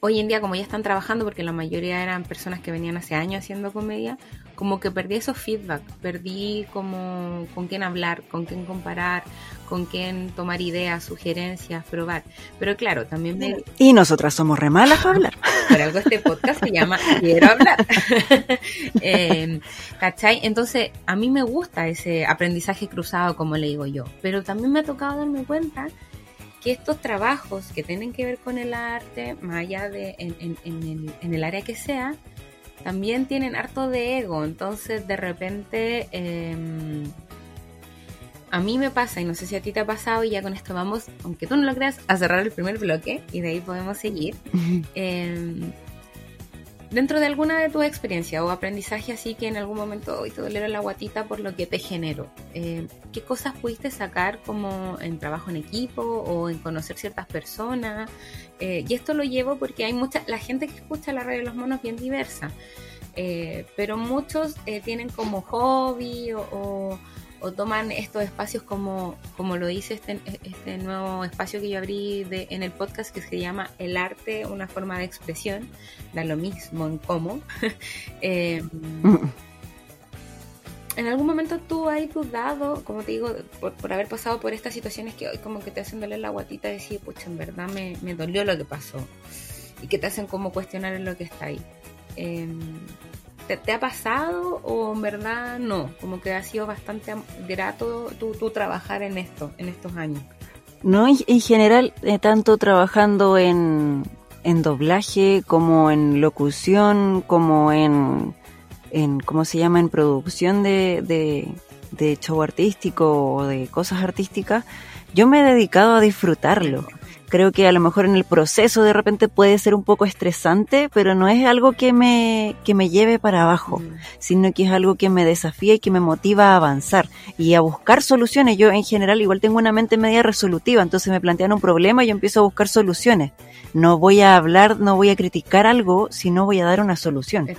hoy en día como ya están trabajando, porque la mayoría eran personas que venían hace años haciendo comedia, como que perdí esos feedback, perdí como con quién hablar, con quién comparar, con quién tomar ideas, sugerencias, probar. Pero claro, también me... Y nosotras somos re malas para hablar. (laughs) Por algo este podcast se llama Quiero hablar. (laughs) eh, ¿Cachai? Entonces, a mí me gusta ese aprendizaje cruzado, como le digo yo. Pero también me ha tocado darme cuenta que estos trabajos que tienen que ver con el arte, más allá de en, en, el, en el área que sea, también tienen harto de ego. Entonces, de repente... Eh, a mí me pasa, y no sé si a ti te ha pasado, y ya con esto vamos, aunque tú no lo creas, a cerrar el primer bloque y de ahí podemos seguir. (laughs) Em, dentro de alguna de tus experiencias o aprendizaje así que en algún momento hoy te doliera la guatita por lo que te generó, eh, ¿qué cosas pudiste sacar como en trabajo en equipo o en conocer ciertas personas? Eh, y esto lo llevo porque hay mucha, la gente que escucha la radio de los monos bien diversa, eh, pero muchos tienen como hobby o toman estos espacios como, como lo dice este, este nuevo espacio que yo abrí de, en el podcast que se llama El arte, una forma de expresión, da lo mismo en cómo. (laughs) Eh, en algún momento tú has dudado, como te digo, por, haber pasado por estas situaciones que hoy como que te hacen doler la guatita y decir, pucha, en verdad me, me dolió lo que pasó y que te hacen como cuestionar en lo que está ahí. Eh, ¿Te, ha pasado o en verdad no? Como que ha sido bastante grato tu, trabajar en esto, en estos años. No, en, general, eh, tanto trabajando en, en doblaje como en locución, como en, en ¿cómo se llama?, en producción de, de, de show artístico o de cosas artísticas, yo me he dedicado a disfrutarlo creo que a lo mejor en el proceso de repente puede ser un poco estresante, pero no es algo que me, que me lleve para abajo, mm. sino que es algo que me desafía y que me motiva a avanzar y a buscar soluciones. Yo en general igual tengo una mente media resolutiva, entonces me plantean un problema y yo empiezo a buscar soluciones. No voy a hablar, no voy a criticar algo, sino voy a dar una solución.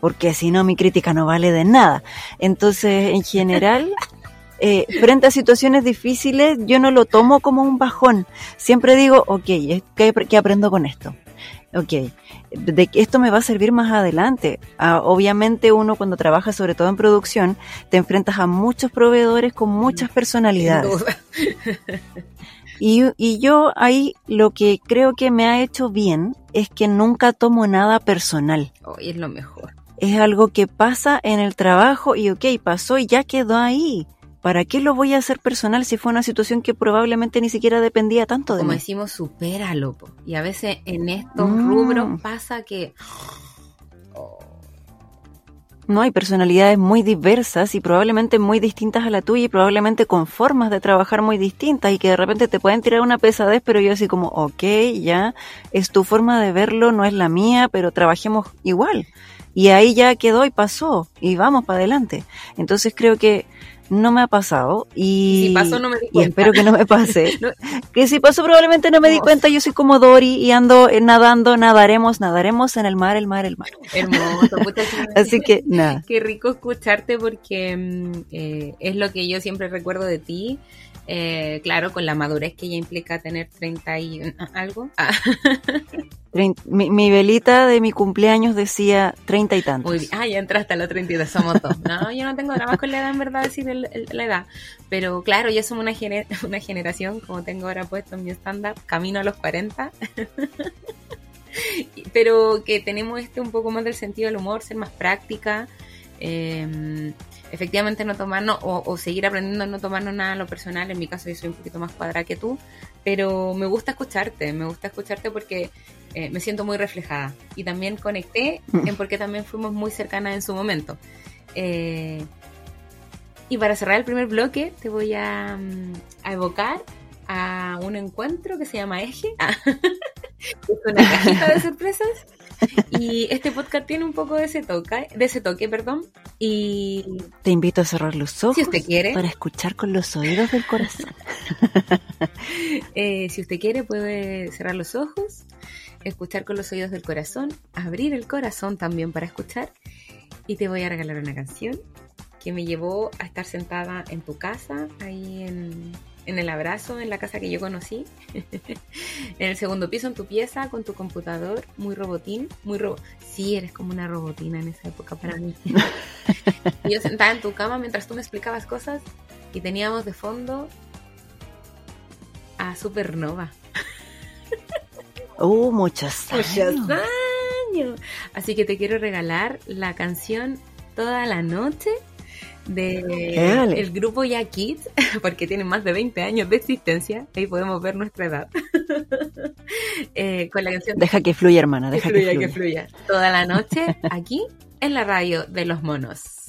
Porque si no, mi crítica no vale de nada. Entonces, en general, (laughs) eh, frente a situaciones difíciles, yo no lo tomo como un bajón. Siempre digo, ok, ¿qué, aprendo con esto? Ok, de esto me va a servir más adelante. Ah, obviamente uno cuando trabaja sobre todo en producción, te enfrentas a muchos proveedores con muchas personalidades. Y, y, yo ahí lo que creo que me ha hecho bien es que nunca tomo nada personal. Hoy es lo mejor. Es algo que pasa en el trabajo y ok, pasó y ya quedó ahí. ¿Para qué lo voy a hacer personal si fue una situación que probablemente ni siquiera dependía tanto de Como mí? decimos, supéralo. Y a veces en estos mm. rubros pasa que... No, hay personalidades muy diversas y probablemente muy distintas a la tuya y probablemente con formas de trabajar muy distintas y que de repente te pueden tirar una pesadez, pero yo así como, ok, ya, es tu forma de verlo, no es la mía, pero trabajemos igual. Y ahí ya quedó y pasó y vamos para adelante. Entonces creo que no me ha pasado y, si pasó, no me di y espero que no me pase. (laughs) Que si pasó probablemente no me di cuenta, yo soy como Dory y ando eh, nadando, nadaremos, nadaremos en el mar, el mar, el mar. Hermoso, (laughs) Así que (laughs) nada. Qué rico escucharte porque mm, eh, es lo que yo siempre recuerdo de ti eh, claro, con la madurez que ya implica tener 30 y algo. Ah. Mi, velita de mi cumpleaños decía 30 y tantos. ah, ya entraste a los 32, somos dos. No, yo no tengo drama con la edad, en verdad, decir la edad. Pero claro, ya somos una, una generación, como tengo ahora puesto en mi estándar, camino a los 40. (laughs) Pero que tenemos este un poco más del sentido del humor, ser más práctica. Eh, efectivamente no tomarnos o, seguir aprendiendo a no tomarnos nada a lo personal. En mi caso yo soy un poquito más cuadrada que tú, pero me gusta escucharte, me gusta escucharte porque eh, me siento muy reflejada y también conecté mm. en porque también fuimos muy cercanas en su momento. Eh, y para cerrar el primer bloque te voy a, mm, evocar a un encuentro que se llama Eje. (laughs) es una cajita de sorpresas y este podcast tiene un poco de ese toque, de ese toque, perdón. Y te invito a cerrar los ojos si usted quiere. para escuchar con los oídos del corazón. (laughs) Eh, si usted quiere puede cerrar los ojos, escuchar con los oídos del corazón, abrir el corazón también para escuchar. Y te voy a regalar una canción que me llevó a estar sentada en tu casa, ahí en en el abrazo, en la casa que yo conocí, (laughs) en el segundo piso, en tu pieza, con tu computador, muy robotín, muy robo. Sí, eres como una robotina en esa época para mí. (laughs) yo sentada en tu cama mientras tú me explicabas cosas y teníamos de fondo a Supernova. Uh, muchos años. Muchos años. Así que te quiero regalar la canción Toda la Noche de el grupo Ya Kids, (laughs) porque tienen más de 20 años de existencia, ahí podemos ver nuestra edad. (laughs) Eh, con la canción Deja que fluya, hermana, deja que fluya, que fluya. Toda la noche aquí en la radio de los monos.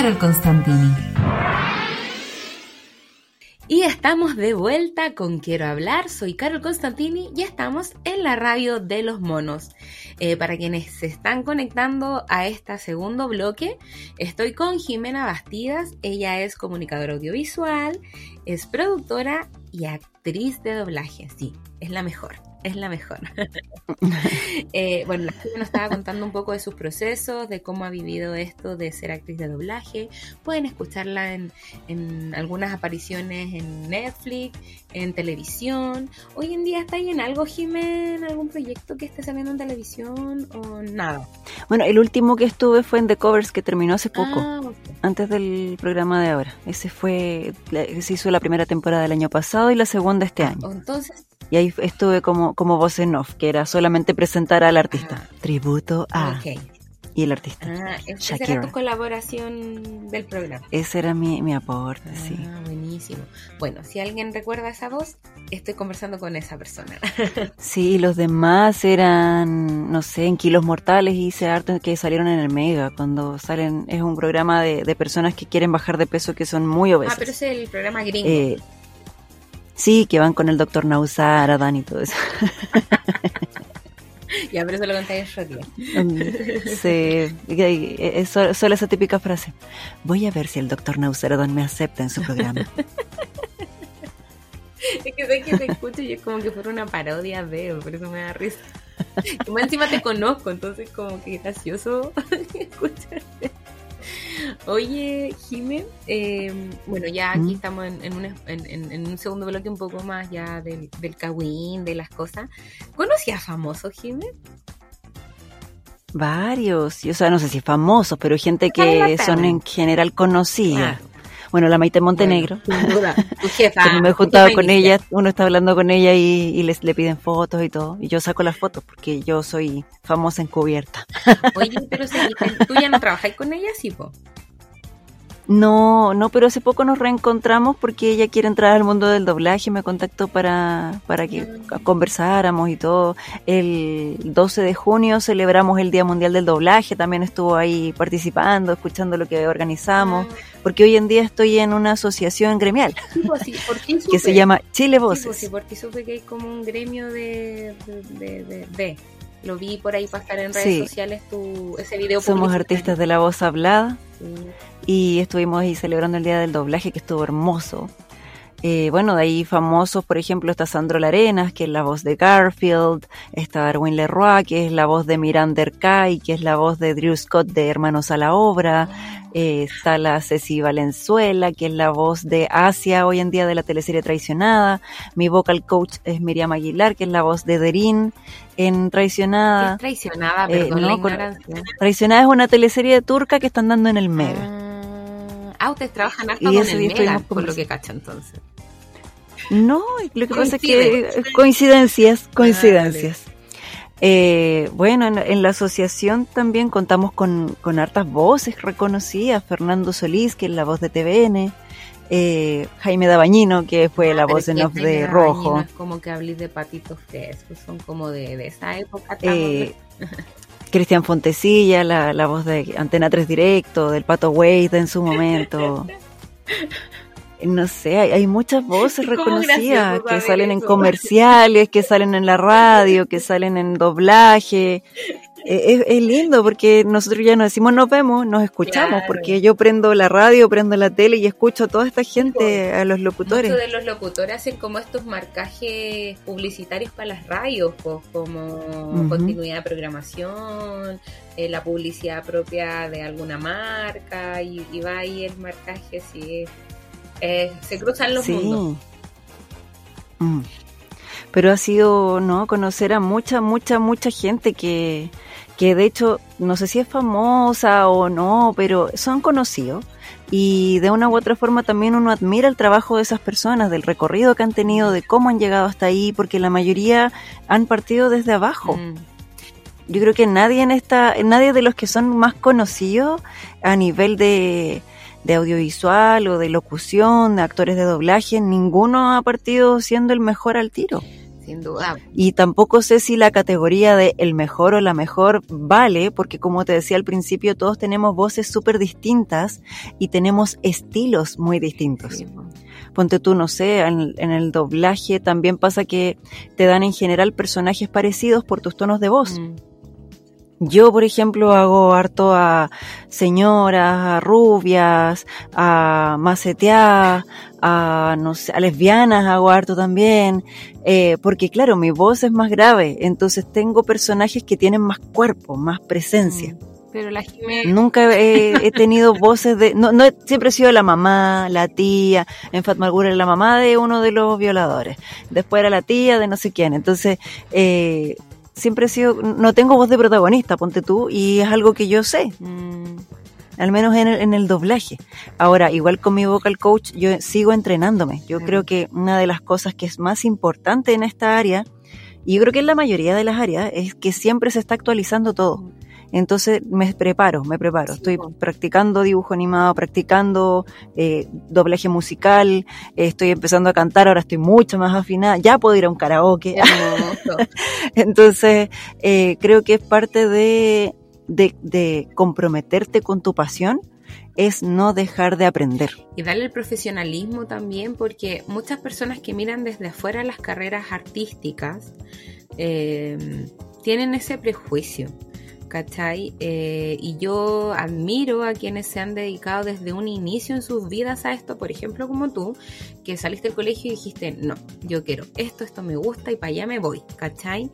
Carol Constantini. Y estamos de vuelta con Quiero hablar, soy Carol Constantini y estamos en la radio de los monos. Eh, para quienes se están conectando a este segundo bloque, estoy con Jimena Bastidas, ella es comunicadora audiovisual, es productora y actriz de doblaje, sí, es la mejor es la mejor. (laughs) (laughs) eh, bueno, la nos estaba contando un poco de sus procesos, de cómo ha vivido esto de ser actriz de doblaje. Pueden escucharla en, en algunas apariciones en Netflix, en televisión. Hoy en día está ahí en algo, Jiménez, algún proyecto que esté saliendo en televisión o nada. Bueno, el último que estuve fue en The Covers, que terminó hace poco, ah, antes del programa de ahora. Ese fue, se hizo la primera temporada del año pasado y la segunda este ah, año. Entonces, y ahí estuve como, como voz en off, que era solamente presentar al artista. Ah. Tributo a. Y el artista. Ah, esa era tu colaboración del programa. Ese era mi, mi aporte, sí. Ah, buenísimo. Bueno, si alguien recuerda esa voz, estoy conversando con esa persona. (laughs) sí, los demás eran, no sé, en Kilos Mortales hice arte que salieron en el Mega, cuando salen, es un programa de, de personas que quieren bajar de peso que son muy obesas. Ah, pero es el programa gringo. Eh, Sí, que van con el doctor Nausar, Adán y todo eso. (laughs) ya, pero eso lo conté en Sí, es solo esa típica frase. Voy a ver si el doctor Adán me acepta en su programa. (laughs) es que sé que te escucho y es como que fuera una parodia de, por eso me da risa. Como encima te conozco, entonces como que gracioso (laughs) escucharte. Oye, Jimé, em, bueno, ya aquí ¿Mm? estamos en, un, segundo bloque un poco más ya del, del de las cosas. ¿Conocías famosos, Jimé? Varios, yo o sea, no sé si famosos, pero gente que son en general conocidas. Ah. Bueno, la Maite Montenegro. sin duda, tu (laughs) jefa. me he juntado con ella, uno está hablando con ella y, les le piden fotos y todo. Y yo saco las fotos porque yo soy famosa encubierta. Oye, pero si, tú ya no trabajas con ella, sí, po. No, no, pero hace poco nos reencontramos porque ella quiere entrar al mundo del doblaje, me contactó para, para que ah. conversáramos y todo. El 12 de junio celebramos el Día Mundial del Doblaje, también estuvo ahí participando, escuchando lo que organizamos, ah. porque hoy en día estoy en una asociación gremial pues (laughs) que se llama Chile Voces. Sí, pues porque supe que hay como un gremio de, de, lo vi por ahí pasar en redes sociales tu, ese video. Somos artistas de la voz hablada y estuvimos ahí celebrando el Día del Doblaje que estuvo hermoso. Eh, bueno, de ahí famosos, por ejemplo, está Sandro Larenas, que es la voz de Garfield, está Darwin Leroy, que es la voz de Miranda Kay, que es la voz de Drew Scott de Hermanos a la Obra, eh, está la Ceci Valenzuela, que es la voz de Asia hoy en día de la teleserie Traicionada, mi vocal coach es Miriam Aguilar, que es la voz de Derin en Traicionada. es traicionada? Eh, Traicionada es una teleserie turca que están dando en el Mega. Ah. Ustedes trabajan harto con el Mega, por lo que cacho entonces. No, lo que pasa es que coincidencias, coincidencias. Eh, bueno, en, la asociación también contamos con, con, hartas voces reconocidas. Fernando Solís, que es la voz de TVN. Eh, Jaime Dabañino, que fue la voz en off de Rojo. Es como que hablís de patitos frescos, son como de, de esa época. Eh, (laughs) Cristian Fontecilla, la, la, voz de Antena 3 Directo, del Pato Wade en su momento. No sé, hay, muchas voces (laughs) reconocidas que salen en comerciales, que salen en la radio, que salen en doblaje. (laughs) Eh, es, lindo porque nosotros ya nos decimos nos vemos, nos escuchamos, porque yo prendo la radio, prendo la tele y escucho a toda esta gente, a los locutores. Muchos de los locutores hacen como estos marcajes publicitarios para las radios, pues, como continuidad de programación, eh, la publicidad propia de alguna marca, y, va ahí el marcaje, sí, eh, se cruzan los mundos. Mm. Pero ha sido, ¿no? Conocer a mucha, mucha, mucha gente que que de hecho no sé si es famosa o no, pero son conocidos y de una u otra forma también uno admira el trabajo de esas personas, del recorrido que han tenido, de cómo han llegado hasta ahí, porque la mayoría han partido desde abajo. Mm. Yo creo que nadie en esta, nadie de los que son más conocidos a nivel de, de audiovisual o de locución, de actores de doblaje, ninguno ha partido siendo el mejor al tiro. Sin duda. Y tampoco sé si la categoría de el mejor o la mejor vale, porque como te decía al principio, todos tenemos voces súper distintas y tenemos estilos muy distintos. Sí. Ponte tú, no sé, en, en el doblaje también pasa que te dan en general personajes parecidos por tus tonos de voz. Mm. Yo, por ejemplo, hago harto a señoras, a rubias, a maceteadas, a, no sé, a lesbianas hago harto también, eh, porque claro, mi voz es más grave, entonces tengo personajes que tienen más cuerpo, más presencia. Mm. Pero la Jimé, Nunca he, he tenido voces de, no, no, he- siempre he sido la mamá, la tía, en Fatmalgura era la mamá de uno de los violadores, después era la tía de no sé quién, entonces, eh, siempre he sido, no tengo voz de protagonista, ponte tú, y es algo que yo sé, mm, al menos en el, en el doblaje. Ahora, igual con mi vocal coach, yo sigo entrenándome. Yo creo que una de las cosas que es más importante en esta área, y yo creo que en la mayoría de las áreas, es que siempre se está actualizando todo. Entonces me preparo, me preparo. Estoy practicando dibujo animado, practicando eh, doblaje musical, eh, estoy empezando a cantar, ahora estoy mucho más afinada, ya puedo ir a un karaoke. (laughs) Entonces, eh, creo que es parte de, de, comprometerte con tu pasión, es no dejar de aprender. Y darle el profesionalismo también, porque muchas personas que miran desde afuera las carreras artísticas eh, tienen ese prejuicio, ¿cachai? Eh, y yo admiro a quienes se han dedicado desde un inicio en sus vidas a esto, por ejemplo, como tú, que saliste del colegio y dijiste, no, yo quiero esto, esto me gusta y para allá me voy, ¿cachai?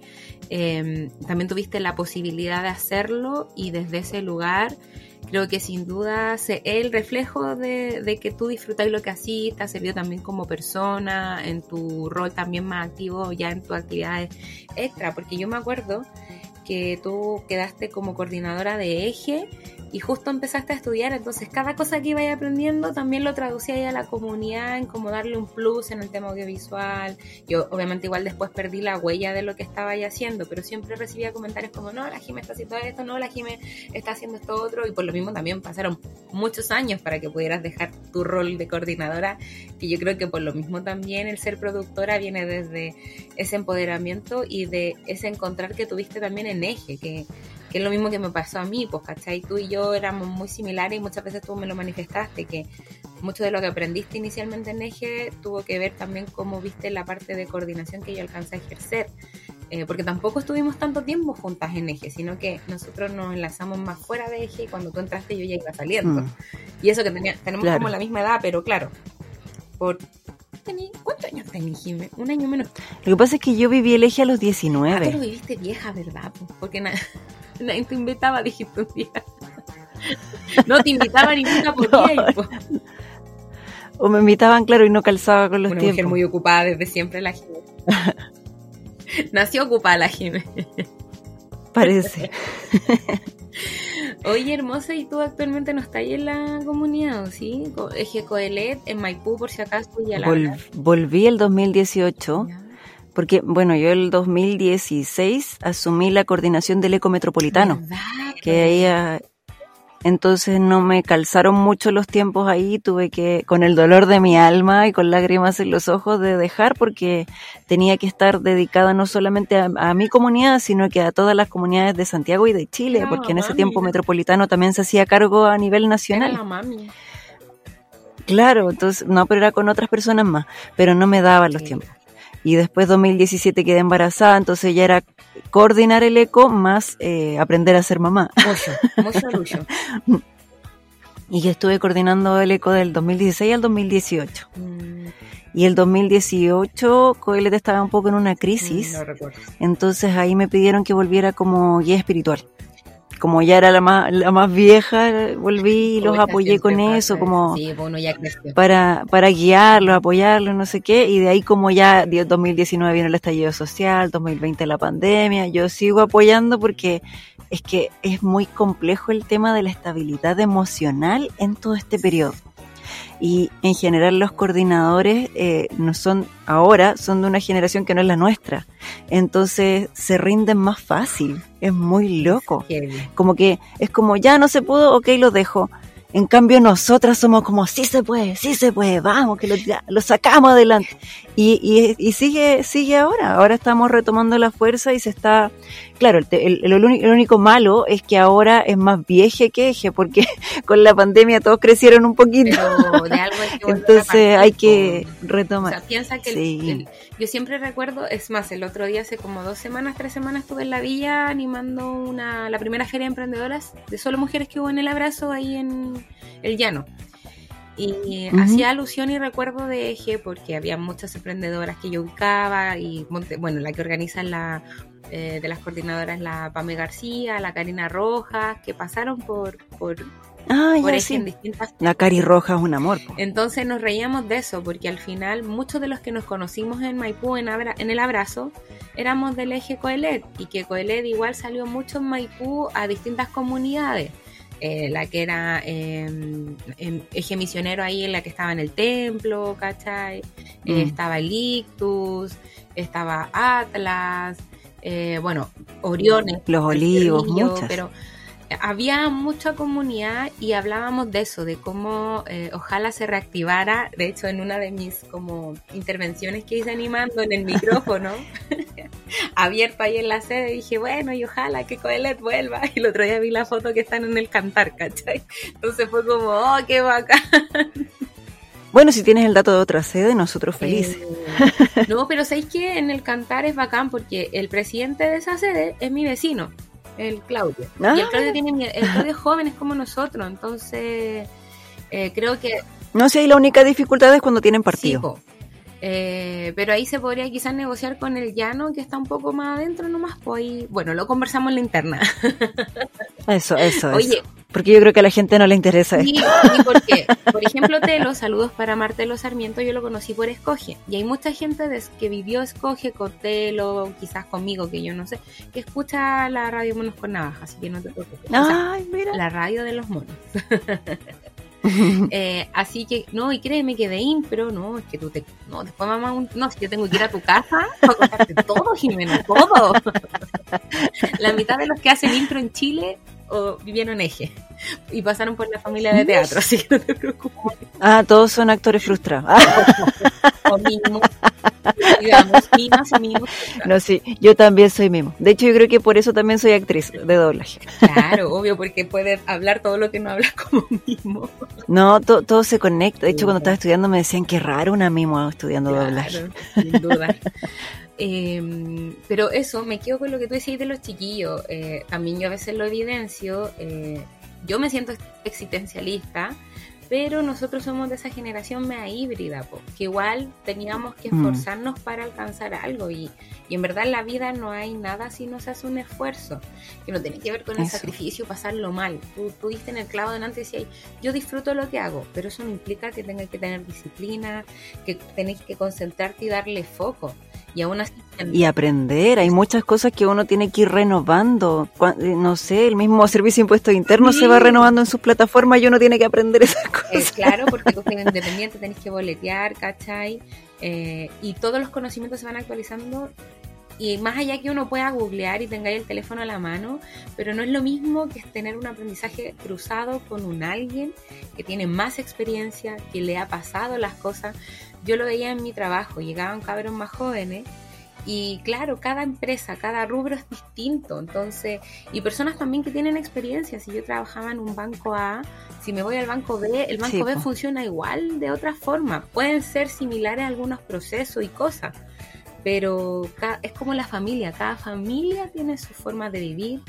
Eh, también tuviste la posibilidad de hacerlo y desde ese lugar creo que sin duda se- el reflejo de, de que tú disfrutáis lo que hacís, te ha servido también como persona, en tu rol también más activo, ya en tus actividades extra, porque yo me acuerdo que tú quedaste como coordinadora de eje y justo empezaste a estudiar, entonces cada cosa que ibas aprendiendo también lo traducía a la comunidad en como darle un plus en el tema audiovisual. Yo obviamente igual después perdí la huella de lo que estaba ahí haciendo, pero siempre recibía comentarios como, no, la Jime está haciendo esto, no, la Jime está haciendo esto otro, y por lo mismo también pasaron muchos años para que pudieras dejar tu rol de coordinadora, que yo creo que por lo mismo también el ser productora viene desde ese empoderamiento y de ese encontrar que tuviste también en eje, que, que es lo mismo que me pasó a mí, pues, ¿cachai? Tú y yo éramos muy similares y muchas veces tú me lo manifestaste, que mucho de lo que aprendiste inicialmente en eje tuvo que ver también cómo viste la parte de coordinación que yo alcancé a ejercer. Eh, porque tampoco estuvimos tanto tiempo juntas en eje, sino que nosotros nos enlazamos más fuera de eje y cuando tú entraste yo ya iba saliendo. Mm. Y eso que tenía, tenemos Claro. como la misma edad, pero claro, por... tení- ¿Cuántos años tenías, Jimé? Un año menos. Lo que pasa es que yo viví el eje a los Ah, tú lo 19. viviste vieja, ¿verdad? po? Porque na- (laughs) (laughs) nadie te invitaba, dijiste un día. (laughs) No te invitaban y nunca podías. (laughs) po. O me invitaban, claro, y no calzaba con los Una tiempos. mujer muy ocupada desde siempre, la Jimé. Nació ocupada la Jimé. Parece. Oye, hermosa, ¿y tú actualmente no estás ahí en la comunidad, o sí? Eje Coelet, en Maipú, por si acaso, y a la... Vol- volví el 2018, porque, bueno, yo el 2016 asumí la coordinación del eco metropolitano. ¿Verdad? que ahí ah, entonces no me calzaron mucho los tiempos ahí, tuve que, con el dolor de mi alma y con lágrimas en los ojos, de dejar porque tenía que estar dedicada no solamente a, a mi comunidad, sino que a todas las comunidades de Santiago y de Chile, porque en ese mami. tiempo Metropolitano también se hacía cargo a nivel Era nacional. la mami. Claro, entonces, no, pero era con otras personas más, pero no me daban los Sí. tiempos. Y después 2017 quedé embarazada, entonces ya era coordinar el eco más eh, aprender a ser mamá. Mucho, mucho. (laughs) Y yo estuve coordinando el eco del 2016 al 2018. Mm, Y el 2018 Coelete estaba un poco en una crisis, No recuerdo. entonces ahí me pidieron que volviera como guía espiritual. Como ya era la más, la más vieja, volví y los apoyé con eso, como Sí, pues uno ya creció. para, para guiarlos, apoyarlos, no sé qué, y de ahí como ya di- 2019 vino el estallido social, 2020 la pandemia, yo sigo apoyando porque es que es muy complejo el tema de la estabilidad emocional en todo este periodo. Y en general los coordinadores eh, no son ahora, son de una generación que no es la nuestra. Entonces se rinden más fácil. Es muy loco como que es como ya no se pudo, ok, lo dejo. En cambio, nosotras somos como, sí se puede, sí se puede, vamos, que lo, lo sacamos adelante. Y, y, y, sigue, sigue ahora. Ahora estamos retomando la fuerza y se está. Claro, el, el, el, único malo es que ahora es más vieje que eje, porque (laughs) con la pandemia todos crecieron un poquito. Pero de algo hay que (laughs) Entonces hay que retomar. O sea, piensa que sí. yo siempre recuerdo, es más, el otro día, hace como dos semanas, tres semanas, estuve en la villa animando una, la primera feria de emprendedoras de solo mujeres que hubo en el abrazo ahí en el llano. Y hacía alusión y recuerdo de Eje porque había muchas emprendedoras que yo ubicaba y, bueno, la que organiza la, eh, de las coordinadoras la Pame García, la Karina Rojas, que pasaron por, por, ah, por Eje en distintas... La Cari Rojas es un amor. Entonces nos reíamos de eso porque al final muchos de los que nos conocimos en Maipú en, en el abrazo éramos del Eje Coelet y que Coelet igual salió mucho en Maipú a distintas comunidades. Eh, la que era eh, eje misionero ahí, en la que estaba en el templo, ¿cachai? Eh, mm. estaba el Ictus, estaba Atlas, eh, bueno, Oriones. Los olivos, Pero había mucha comunidad y hablábamos de eso, de cómo eh, ojalá se reactivara. De hecho, en una de mis como intervenciones que hice animando en el (laughs) micrófono, (laughs) abierto ahí en la sede, dije, bueno, y ojalá que Coelet vuelva. (laughs) Y el otro día vi la foto que están en el cantar, ¿cachai? Entonces fue como, oh, qué bacán. Bueno, si tienes el dato de otra sede, nosotros felices. Eh, no, pero sabéis que en el cantar es bacán porque el presidente de esa sede es mi vecino el Claudio. Y el ah. Claudio tiene el Claudio es joven, es como nosotros, entonces eh, creo que... No sé, y la única dificultad es cuando tienen partido. eh, pero ahí se podría quizás negociar con el llano, que está un poco más adentro nomás, pues bueno, lo conversamos en la interna. Eso, eso. (laughs) Oye, porque yo creo que a la gente no le interesa sí, porque, (laughs) por ejemplo, Telo, saludos para Martelo Sarmiento, yo lo conocí por Escoge. Y hay mucha gente que vivió Escoge con Telo, quizás conmigo, que yo no sé, que escucha la radio Monos con Navaja, así que no te preocupes. Ay, mira. La radio de los monos. (laughs) (laughs) eh, así que, no, y créeme que de impro, no, es que tú te. No, después mamá, no, si yo tengo que ir a tu casa para contarte todo, Jimena, todo. la mitad de los que hacen impro en Chile o vivieron en eje y pasaron por la familia de teatro, así que no te preocupes. Ah, todos son actores frustrados. (laughs) o mínimo, digamos, mimas o mínimos. No, sí, yo también soy mimo. De hecho, yo creo que por eso también soy actriz de doblaje. Claro, obvio, porque puede hablar todo lo que no habla como mimo. No, todo se conecta. De hecho, cuando estaba estudiando me decían que raro una mimo estudiando doblaje. Sin duda. Eh, pero eso, me quedo con lo que tú decís de los chiquillos. Eh, también yo a veces lo evidencio. Eh, yo me siento existencialista, pero nosotros somos de esa generación mea híbrida, que igual teníamos que mm. esforzarnos para alcanzar algo y, y, en verdad en la vida no hay nada si no se hace un esfuerzo, que no tiene que ver con el sacrificio, pasarlo mal. Tú, tú diste en el clavo delante y decías, yo disfruto lo que hago, pero eso no implica que tengas que tener disciplina, que tenés que concentrarte y darle foco. Y aún así... Y aprender, hay muchas cosas que uno tiene que ir renovando. Eh, no sé, el mismo servicio de impuestos internos se va renovando en sus plataformas y uno tiene que aprender esas cosas. claro, (laughs) porque tú eres independiente, tenés que boletear, ¿cachai? Eh, y todos los conocimientos se van actualizando y más allá que uno pueda googlear y tenga el teléfono a la mano, pero no es lo mismo que tener un aprendizaje cruzado con un alguien que tiene más experiencia, que le ha pasado las cosas yo lo veía en mi trabajo, llegaban cabros más jóvenes y claro, cada empresa, cada rubro es distinto, entonces, y personas también que tienen experiencia, si yo trabajaba en un banco A, si me voy al banco B, el banco B funciona igual de otra forma, pueden ser similares algunos procesos y cosas, pero es como la familia, cada familia tiene su forma de vivir.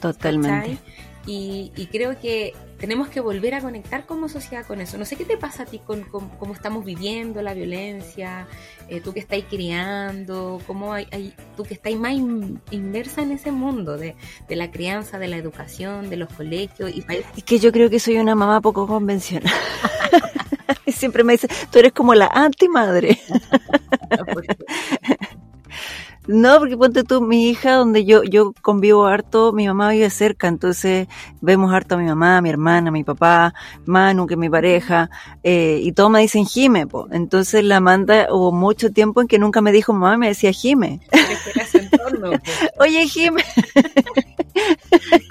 Totalmente. Y, y, creo que tenemos que volver a conectar como sociedad con eso. No sé qué te pasa a ti con, cómo estamos viviendo la violencia, eh, tú que estáis criando, cómo hay, tú que estáis más inmersa en ese mundo de, la crianza, de la educación, de los colegios. Y es que yo creo que soy una mamá poco convencional. (laughs) Siempre me dice, tú eres como la antimadre. (laughs) No, porque ponte tú, mi hija, donde yo, yo convivo harto, mi mamá vive cerca, entonces vemos harto a mi mamá, a mi hermana, a mi papá, Manu, que es mi pareja, eh, y todos me dicen Jime, po. Entonces la manda hubo mucho tiempo en que nunca me dijo mamá, me decía Jime. (laughs) Oye, Jime.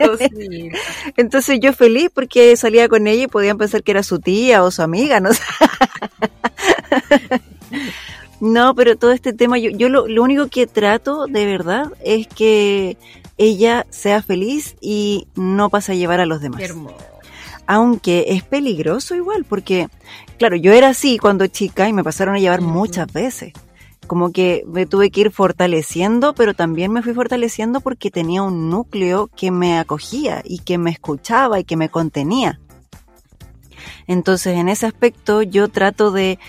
(laughs) Entonces yo feliz porque salía con ella y podían pensar que era su tía o su amiga, ¿no? (laughs) no, pero todo este tema, yo, yo lo, lo único que trato de verdad es que ella sea feliz y no pase a llevar a los demás. Aunque es peligroso igual, porque, claro, yo era así cuando chica y me pasaron a llevar muchas veces como que me tuve que ir fortaleciendo, pero también me fui fortaleciendo porque tenía un núcleo que me acogía y que me escuchaba y que me contenía. Entonces, en ese aspecto yo trato de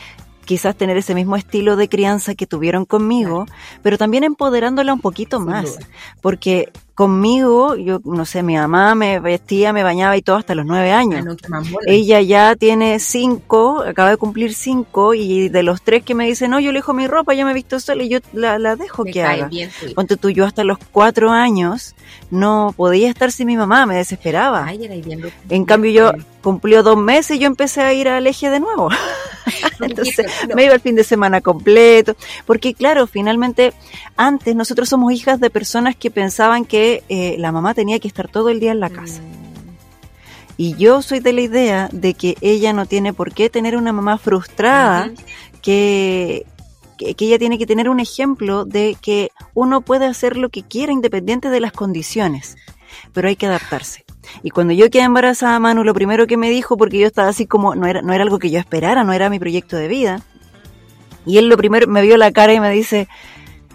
quizás tener ese mismo estilo de crianza que tuvieron conmigo, pero también empoderándola un poquito más, porque conmigo, yo no sé, mi mamá me vestía, me bañaba y todo hasta los nueve años. Ah, Ella ya tiene cinco, acaba de cumplir cinco y de los tres que me dicen, no, yo le dejo mi ropa, ya me he visto sola y yo la, dejo que haga. Bien, Ponte tú, yo hasta los cuatro años no podía estar sin mi mamá, me desesperaba. en cambio yo cumplió dos meses y yo empecé a ir al eje de nuevo. (laughs) (laughs) Entonces me iba el fin de semana completo, porque claro, finalmente antes nosotros somos hijas de personas que pensaban que eh, la mamá tenía que estar todo el día en la casa. Mm. Y yo soy de la idea de que ella no tiene por qué tener una mamá frustrada, que, que, ella tiene que tener un ejemplo de que uno puede hacer lo que quiera independiente de las condiciones, pero hay que adaptarse. Y cuando yo quedé embarazada, Manu, lo primero que me dijo, porque yo estaba así como, no era, no era algo que yo esperara, no era mi proyecto de vida, y él lo primero me vio la cara y me dice,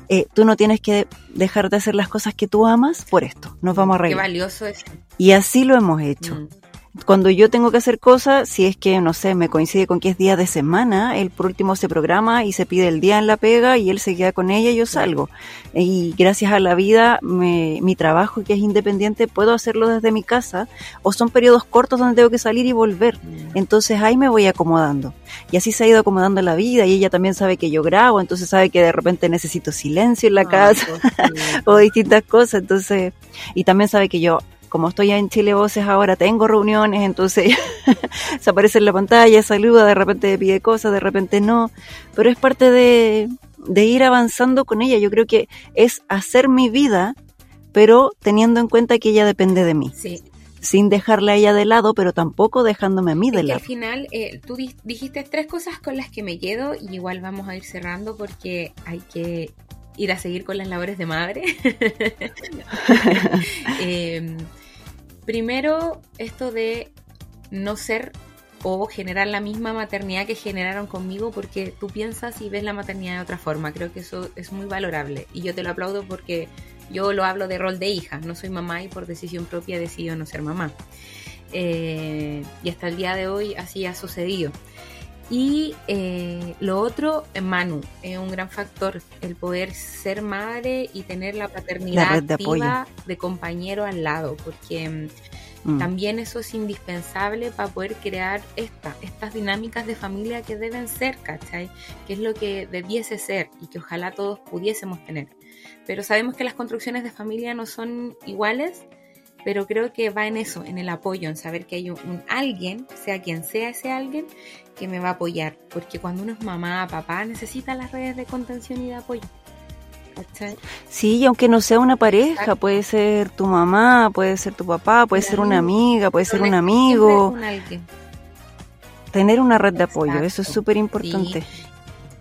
eh, tú no tienes que dejar de hacer las cosas que tú amas por esto. Nos vamos a reír. Qué valioso es. Y así lo hemos hecho. Mm cuando yo tengo que hacer cosas, si es que, no sé, me coincide con que es día de semana, él por último se programa y se pide el día en la pega y él se queda con ella y yo salgo. Y gracias a la vida, mi trabajo que es independiente, puedo hacerlo desde mi casa o son periodos cortos donde tengo que salir y volver. Mm. Entonces ahí me voy acomodando. Y así se ha ido acomodando la vida y ella también sabe que yo grabo, entonces sabe que de repente necesito silencio en la casa (laughs) o distintas cosas. Entonces, y también sabe que yo como estoy en Chile Voces ahora, tengo reuniones, entonces (laughs) se aparece en la pantalla, saluda, de repente pide cosas, de repente no, pero es parte de, de ir avanzando con ella. Yo creo que es hacer mi vida, pero teniendo en cuenta que ella depende de mí. Sí. Sin dejarla a ella de lado, pero tampoco dejándome a mí de lado. al final, eh, tú dijiste tres cosas con las que me quedo y igual vamos a ir cerrando porque hay que ir a seguir con las labores de madre. (laughs) eh, Primero, esto de no ser o generar la misma maternidad que generaron conmigo porque tú piensas y ves la maternidad de otra forma. Creo que eso es muy valorable y yo te lo aplaudo porque yo lo hablo de rol de hija. No soy mamá y por decisión propia decido no ser mamá. Eh, y hasta el día de hoy así ha sucedido. Y eh, lo otro, Manu, es un gran factor, el poder ser madre y tener la paternidad de activa de compañero al lado, porque mm, mm. también eso es indispensable para poder crear esta, estas dinámicas de familia que deben ser, ¿cachai? Que es lo que debiese ser y que ojalá todos pudiésemos tener. Pero sabemos que las construcciones de familia no son iguales pero creo que va en eso, en el apoyo, en saber que hay un, alguien, sea quien sea ese alguien, que me va a apoyar, porque cuando uno es mamá, papá, necesita las redes de contención y de apoyo. Sí, y aunque no sea una pareja, puede ser tu mamá, puede ser tu papá, puede ser una amiga, puede ser un amigo. Tener una red de apoyo, eso es súper importante.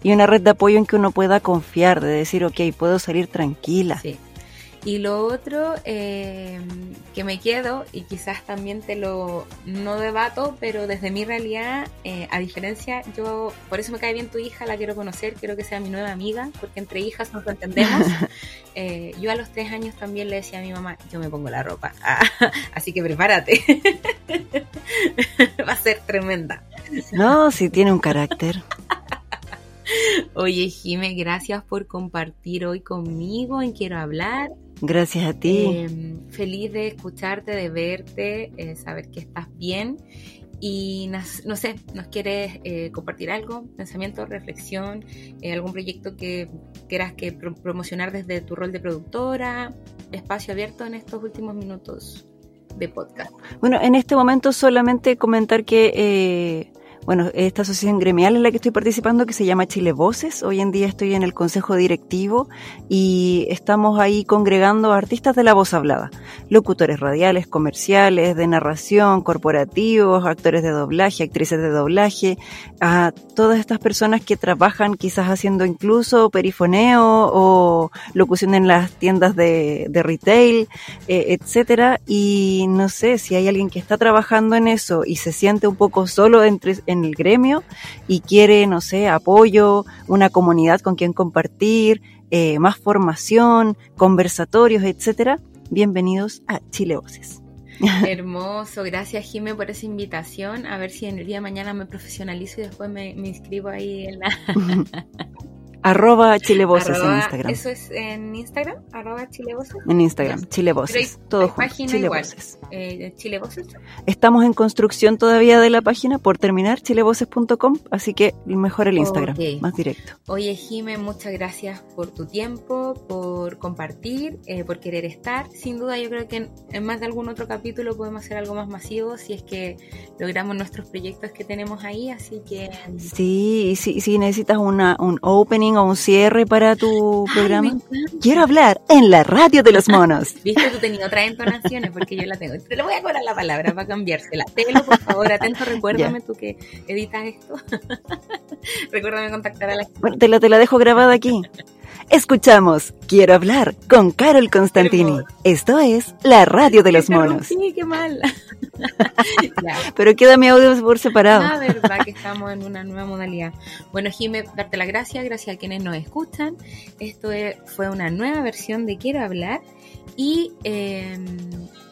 Y una red de apoyo en que uno pueda confiar, de decir, ok, puedo salir tranquila. Sí. Y lo otro eh, que me quedo, y quizás también te lo no debato, pero desde mi realidad, eh, a diferencia, yo, por eso me cae bien tu hija, la quiero conocer, quiero que sea mi nueva amiga, porque entre hijas nos entendemos. (laughs) Eh, yo a los tres años también le decía a mi mamá, yo me pongo la ropa, (laughs) así que prepárate. (laughs) Va a ser tremenda. No, si tiene un carácter. Oye, Jime, gracias por compartir hoy conmigo en Quiero Hablar. Gracias a ti. Em, feliz de escucharte, de verte, eh, saber que estás bien. Y no sé, ¿nos quieres eh, compartir algo? ¿Pensamiento, reflexión? Eh, ¿Algún proyecto que quieras que promocionar desde tu rol de productora? Espacio abierto en estos últimos minutos de podcast. Bueno, en este momento solamente comentar que bueno, esta asociación gremial en la que estoy participando, que se llama Chile Voces, hoy en día estoy en el consejo directivo y estamos ahí congregando artistas de la voz hablada. locutores radiales, comerciales, de narración, corporativos, actores de doblaje, actrices de doblaje, a todas estas personas que trabajan quizás haciendo incluso perifoneo o locución en las tiendas de, de retail, eh, etcétera. Y no sé si hay alguien que está trabajando en eso y se siente un poco solo entre, en el gremio y quiere, no sé, apoyo, una comunidad con quien compartir, eh, más formación, conversatorios, etcétera, bienvenidos a Chile Voces. (laughs) Hermoso, gracias Jime por esa invitación. A ver si en el día de mañana me profesionalizo y después me, me inscribo ahí en la... (laughs) Arroba Chilevoces en Instagram. ¿Eso es en Instagram? Arroba Chilevoces. En Instagram, Chilevoces. todo junto. Chilevoces. Eh, Chilevoces. Estamos en construcción todavía de la página por terminar, chilevoces.com, así que mejor el Instagram, más directo. Oye, Jime, muchas gracias por tu tiempo, por compartir, eh, por querer estar. Sin duda, yo creo que en, en, más de algún otro capítulo podemos hacer algo más masivo si es que logramos nuestros proyectos que tenemos ahí, así que... Sí, y si, si necesitas una, un opening o un cierre para tu programa. Quiero hablar en la radio de los (laughs) monos. Viste, tú tenías otras entonaciones porque yo la tengo. Te le voy a cobrar la palabra para cambiársela. Telo, por favor, atento, recuérdame tú que editas esto. (laughs) recuérdame contactar a la Bueno, te la, te la dejo grabada aquí. Escuchamos Quiero hablar con Carol Constantini. Esto es la radio de los monos. Sí, qué mal. (laughs) Pero queda mi audio por separado. Ah, verdad que estamos en una nueva modalidad. Bueno, Jimé, darte las gracias, gracias a quienes nos escuchan. Esto fue una nueva versión de Quiero hablar y eh,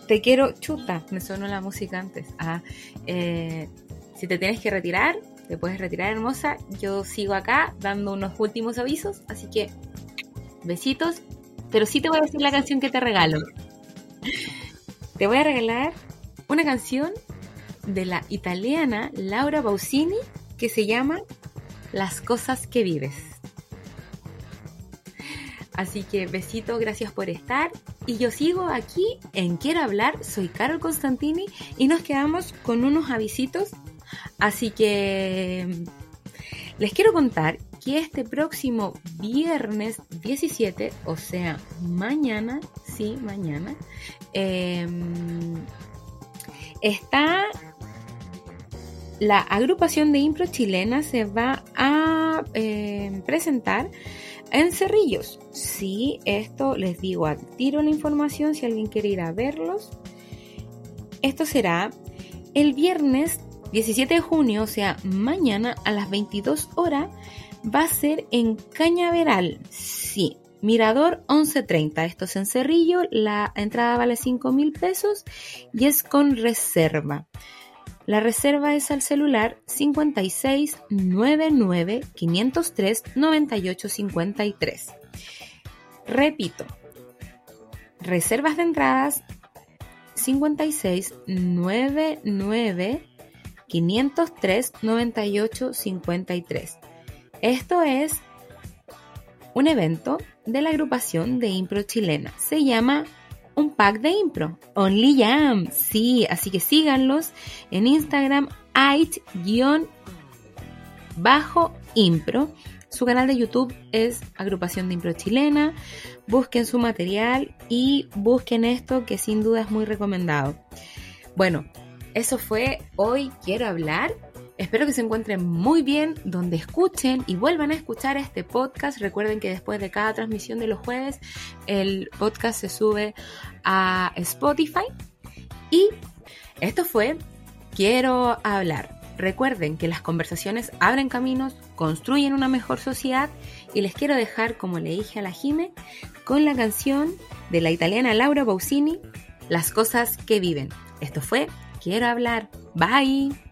te quiero, chuta, me sonó la música antes. Ah, eh, si te tienes que retirar, te puedes retirar, hermosa. Yo sigo acá dando unos últimos avisos, así que besitos. Pero sí te voy a decir la canción que te regalo. Te voy a regalar una canción de la italiana Laura Bausini que se llama Las cosas que vives. Así que besito, gracias por estar. Y yo sigo aquí en Quiero hablar, soy Carol Constantini y nos quedamos con unos avisitos. Así que les quiero contar que este próximo viernes 17, o sea, mañana, sí, mañana, eh, está la agrupación de impro chilena se va a eh, presentar en Cerrillos. Sí, esto les digo a tiro la información si alguien quiere ir a verlos. Esto será el viernes 17 de junio, o sea, mañana a las 22 horas, va a ser en Cañaveral. Sí, Mirador 1130, esto es en Cerrillo, la entrada vale 5 mil pesos y es con reserva. La reserva es al celular 56 99 503 98 53. Repito, reservas de entradas 56 99 503 98 53. Esto es un evento de la agrupación de impro chilena. Se llama Un Pack de Impro, Only Jam. Sí, así que síganlos en Instagram, ait-impro. Su canal de YouTube es Agrupación de Impro Chilena. Busquen su material y busquen esto que sin duda es muy recomendado. Bueno, eso fue Hoy Quiero Hablar. Espero que se encuentren muy bien donde escuchen y vuelvan a escuchar este podcast. Recuerden que después de cada transmisión de los jueves, el podcast se sube a Spotify. Y esto fue Quiero hablar. Recuerden que las conversaciones abren caminos, construyen una mejor sociedad y les quiero dejar, como le dije a la Jime, con la canción de la italiana Laura Bausini, Las cosas que viven. Esto fue Quiero hablar. Bye.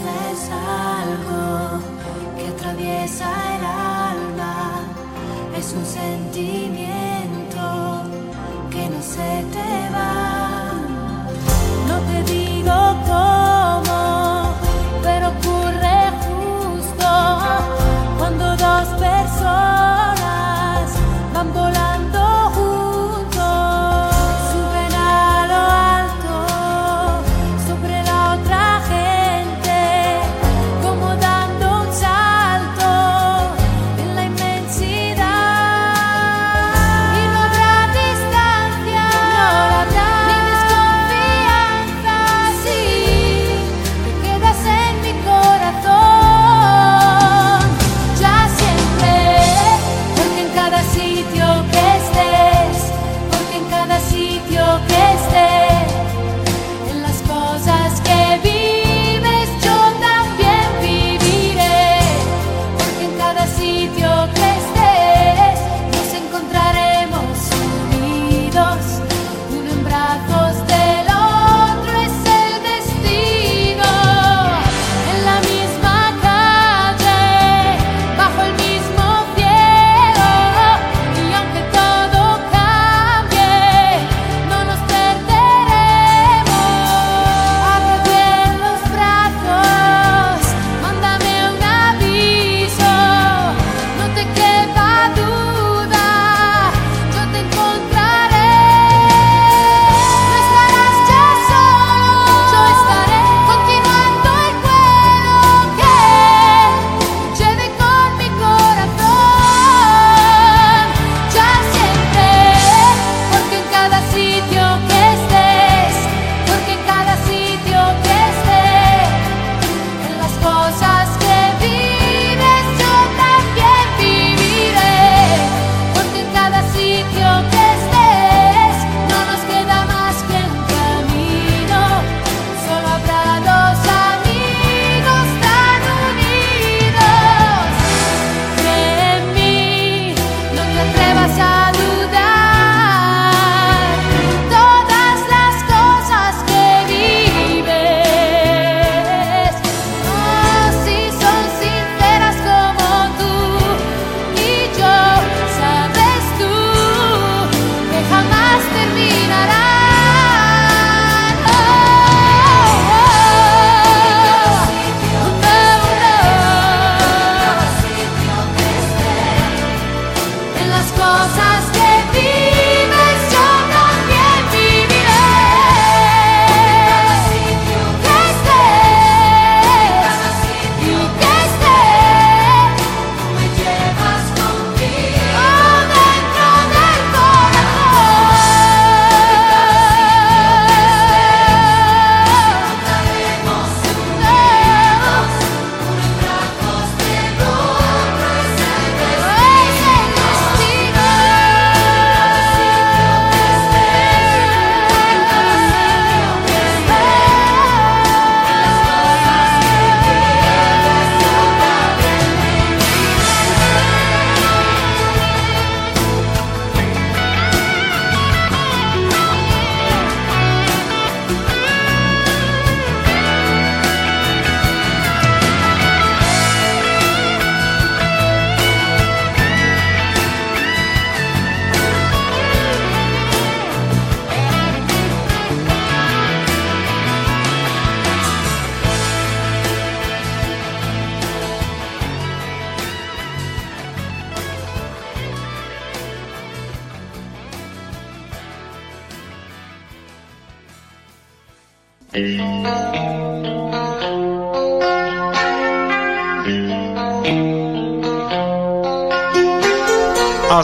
Es algo que atraviesa el alma, es un sentimiento que no se te va. No te digo cómo,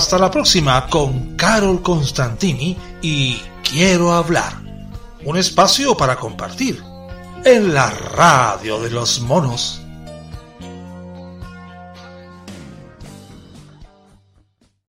Hasta la próxima con Carol Constantini y Quiero hablar. Un espacio para compartir en la radio de los monos.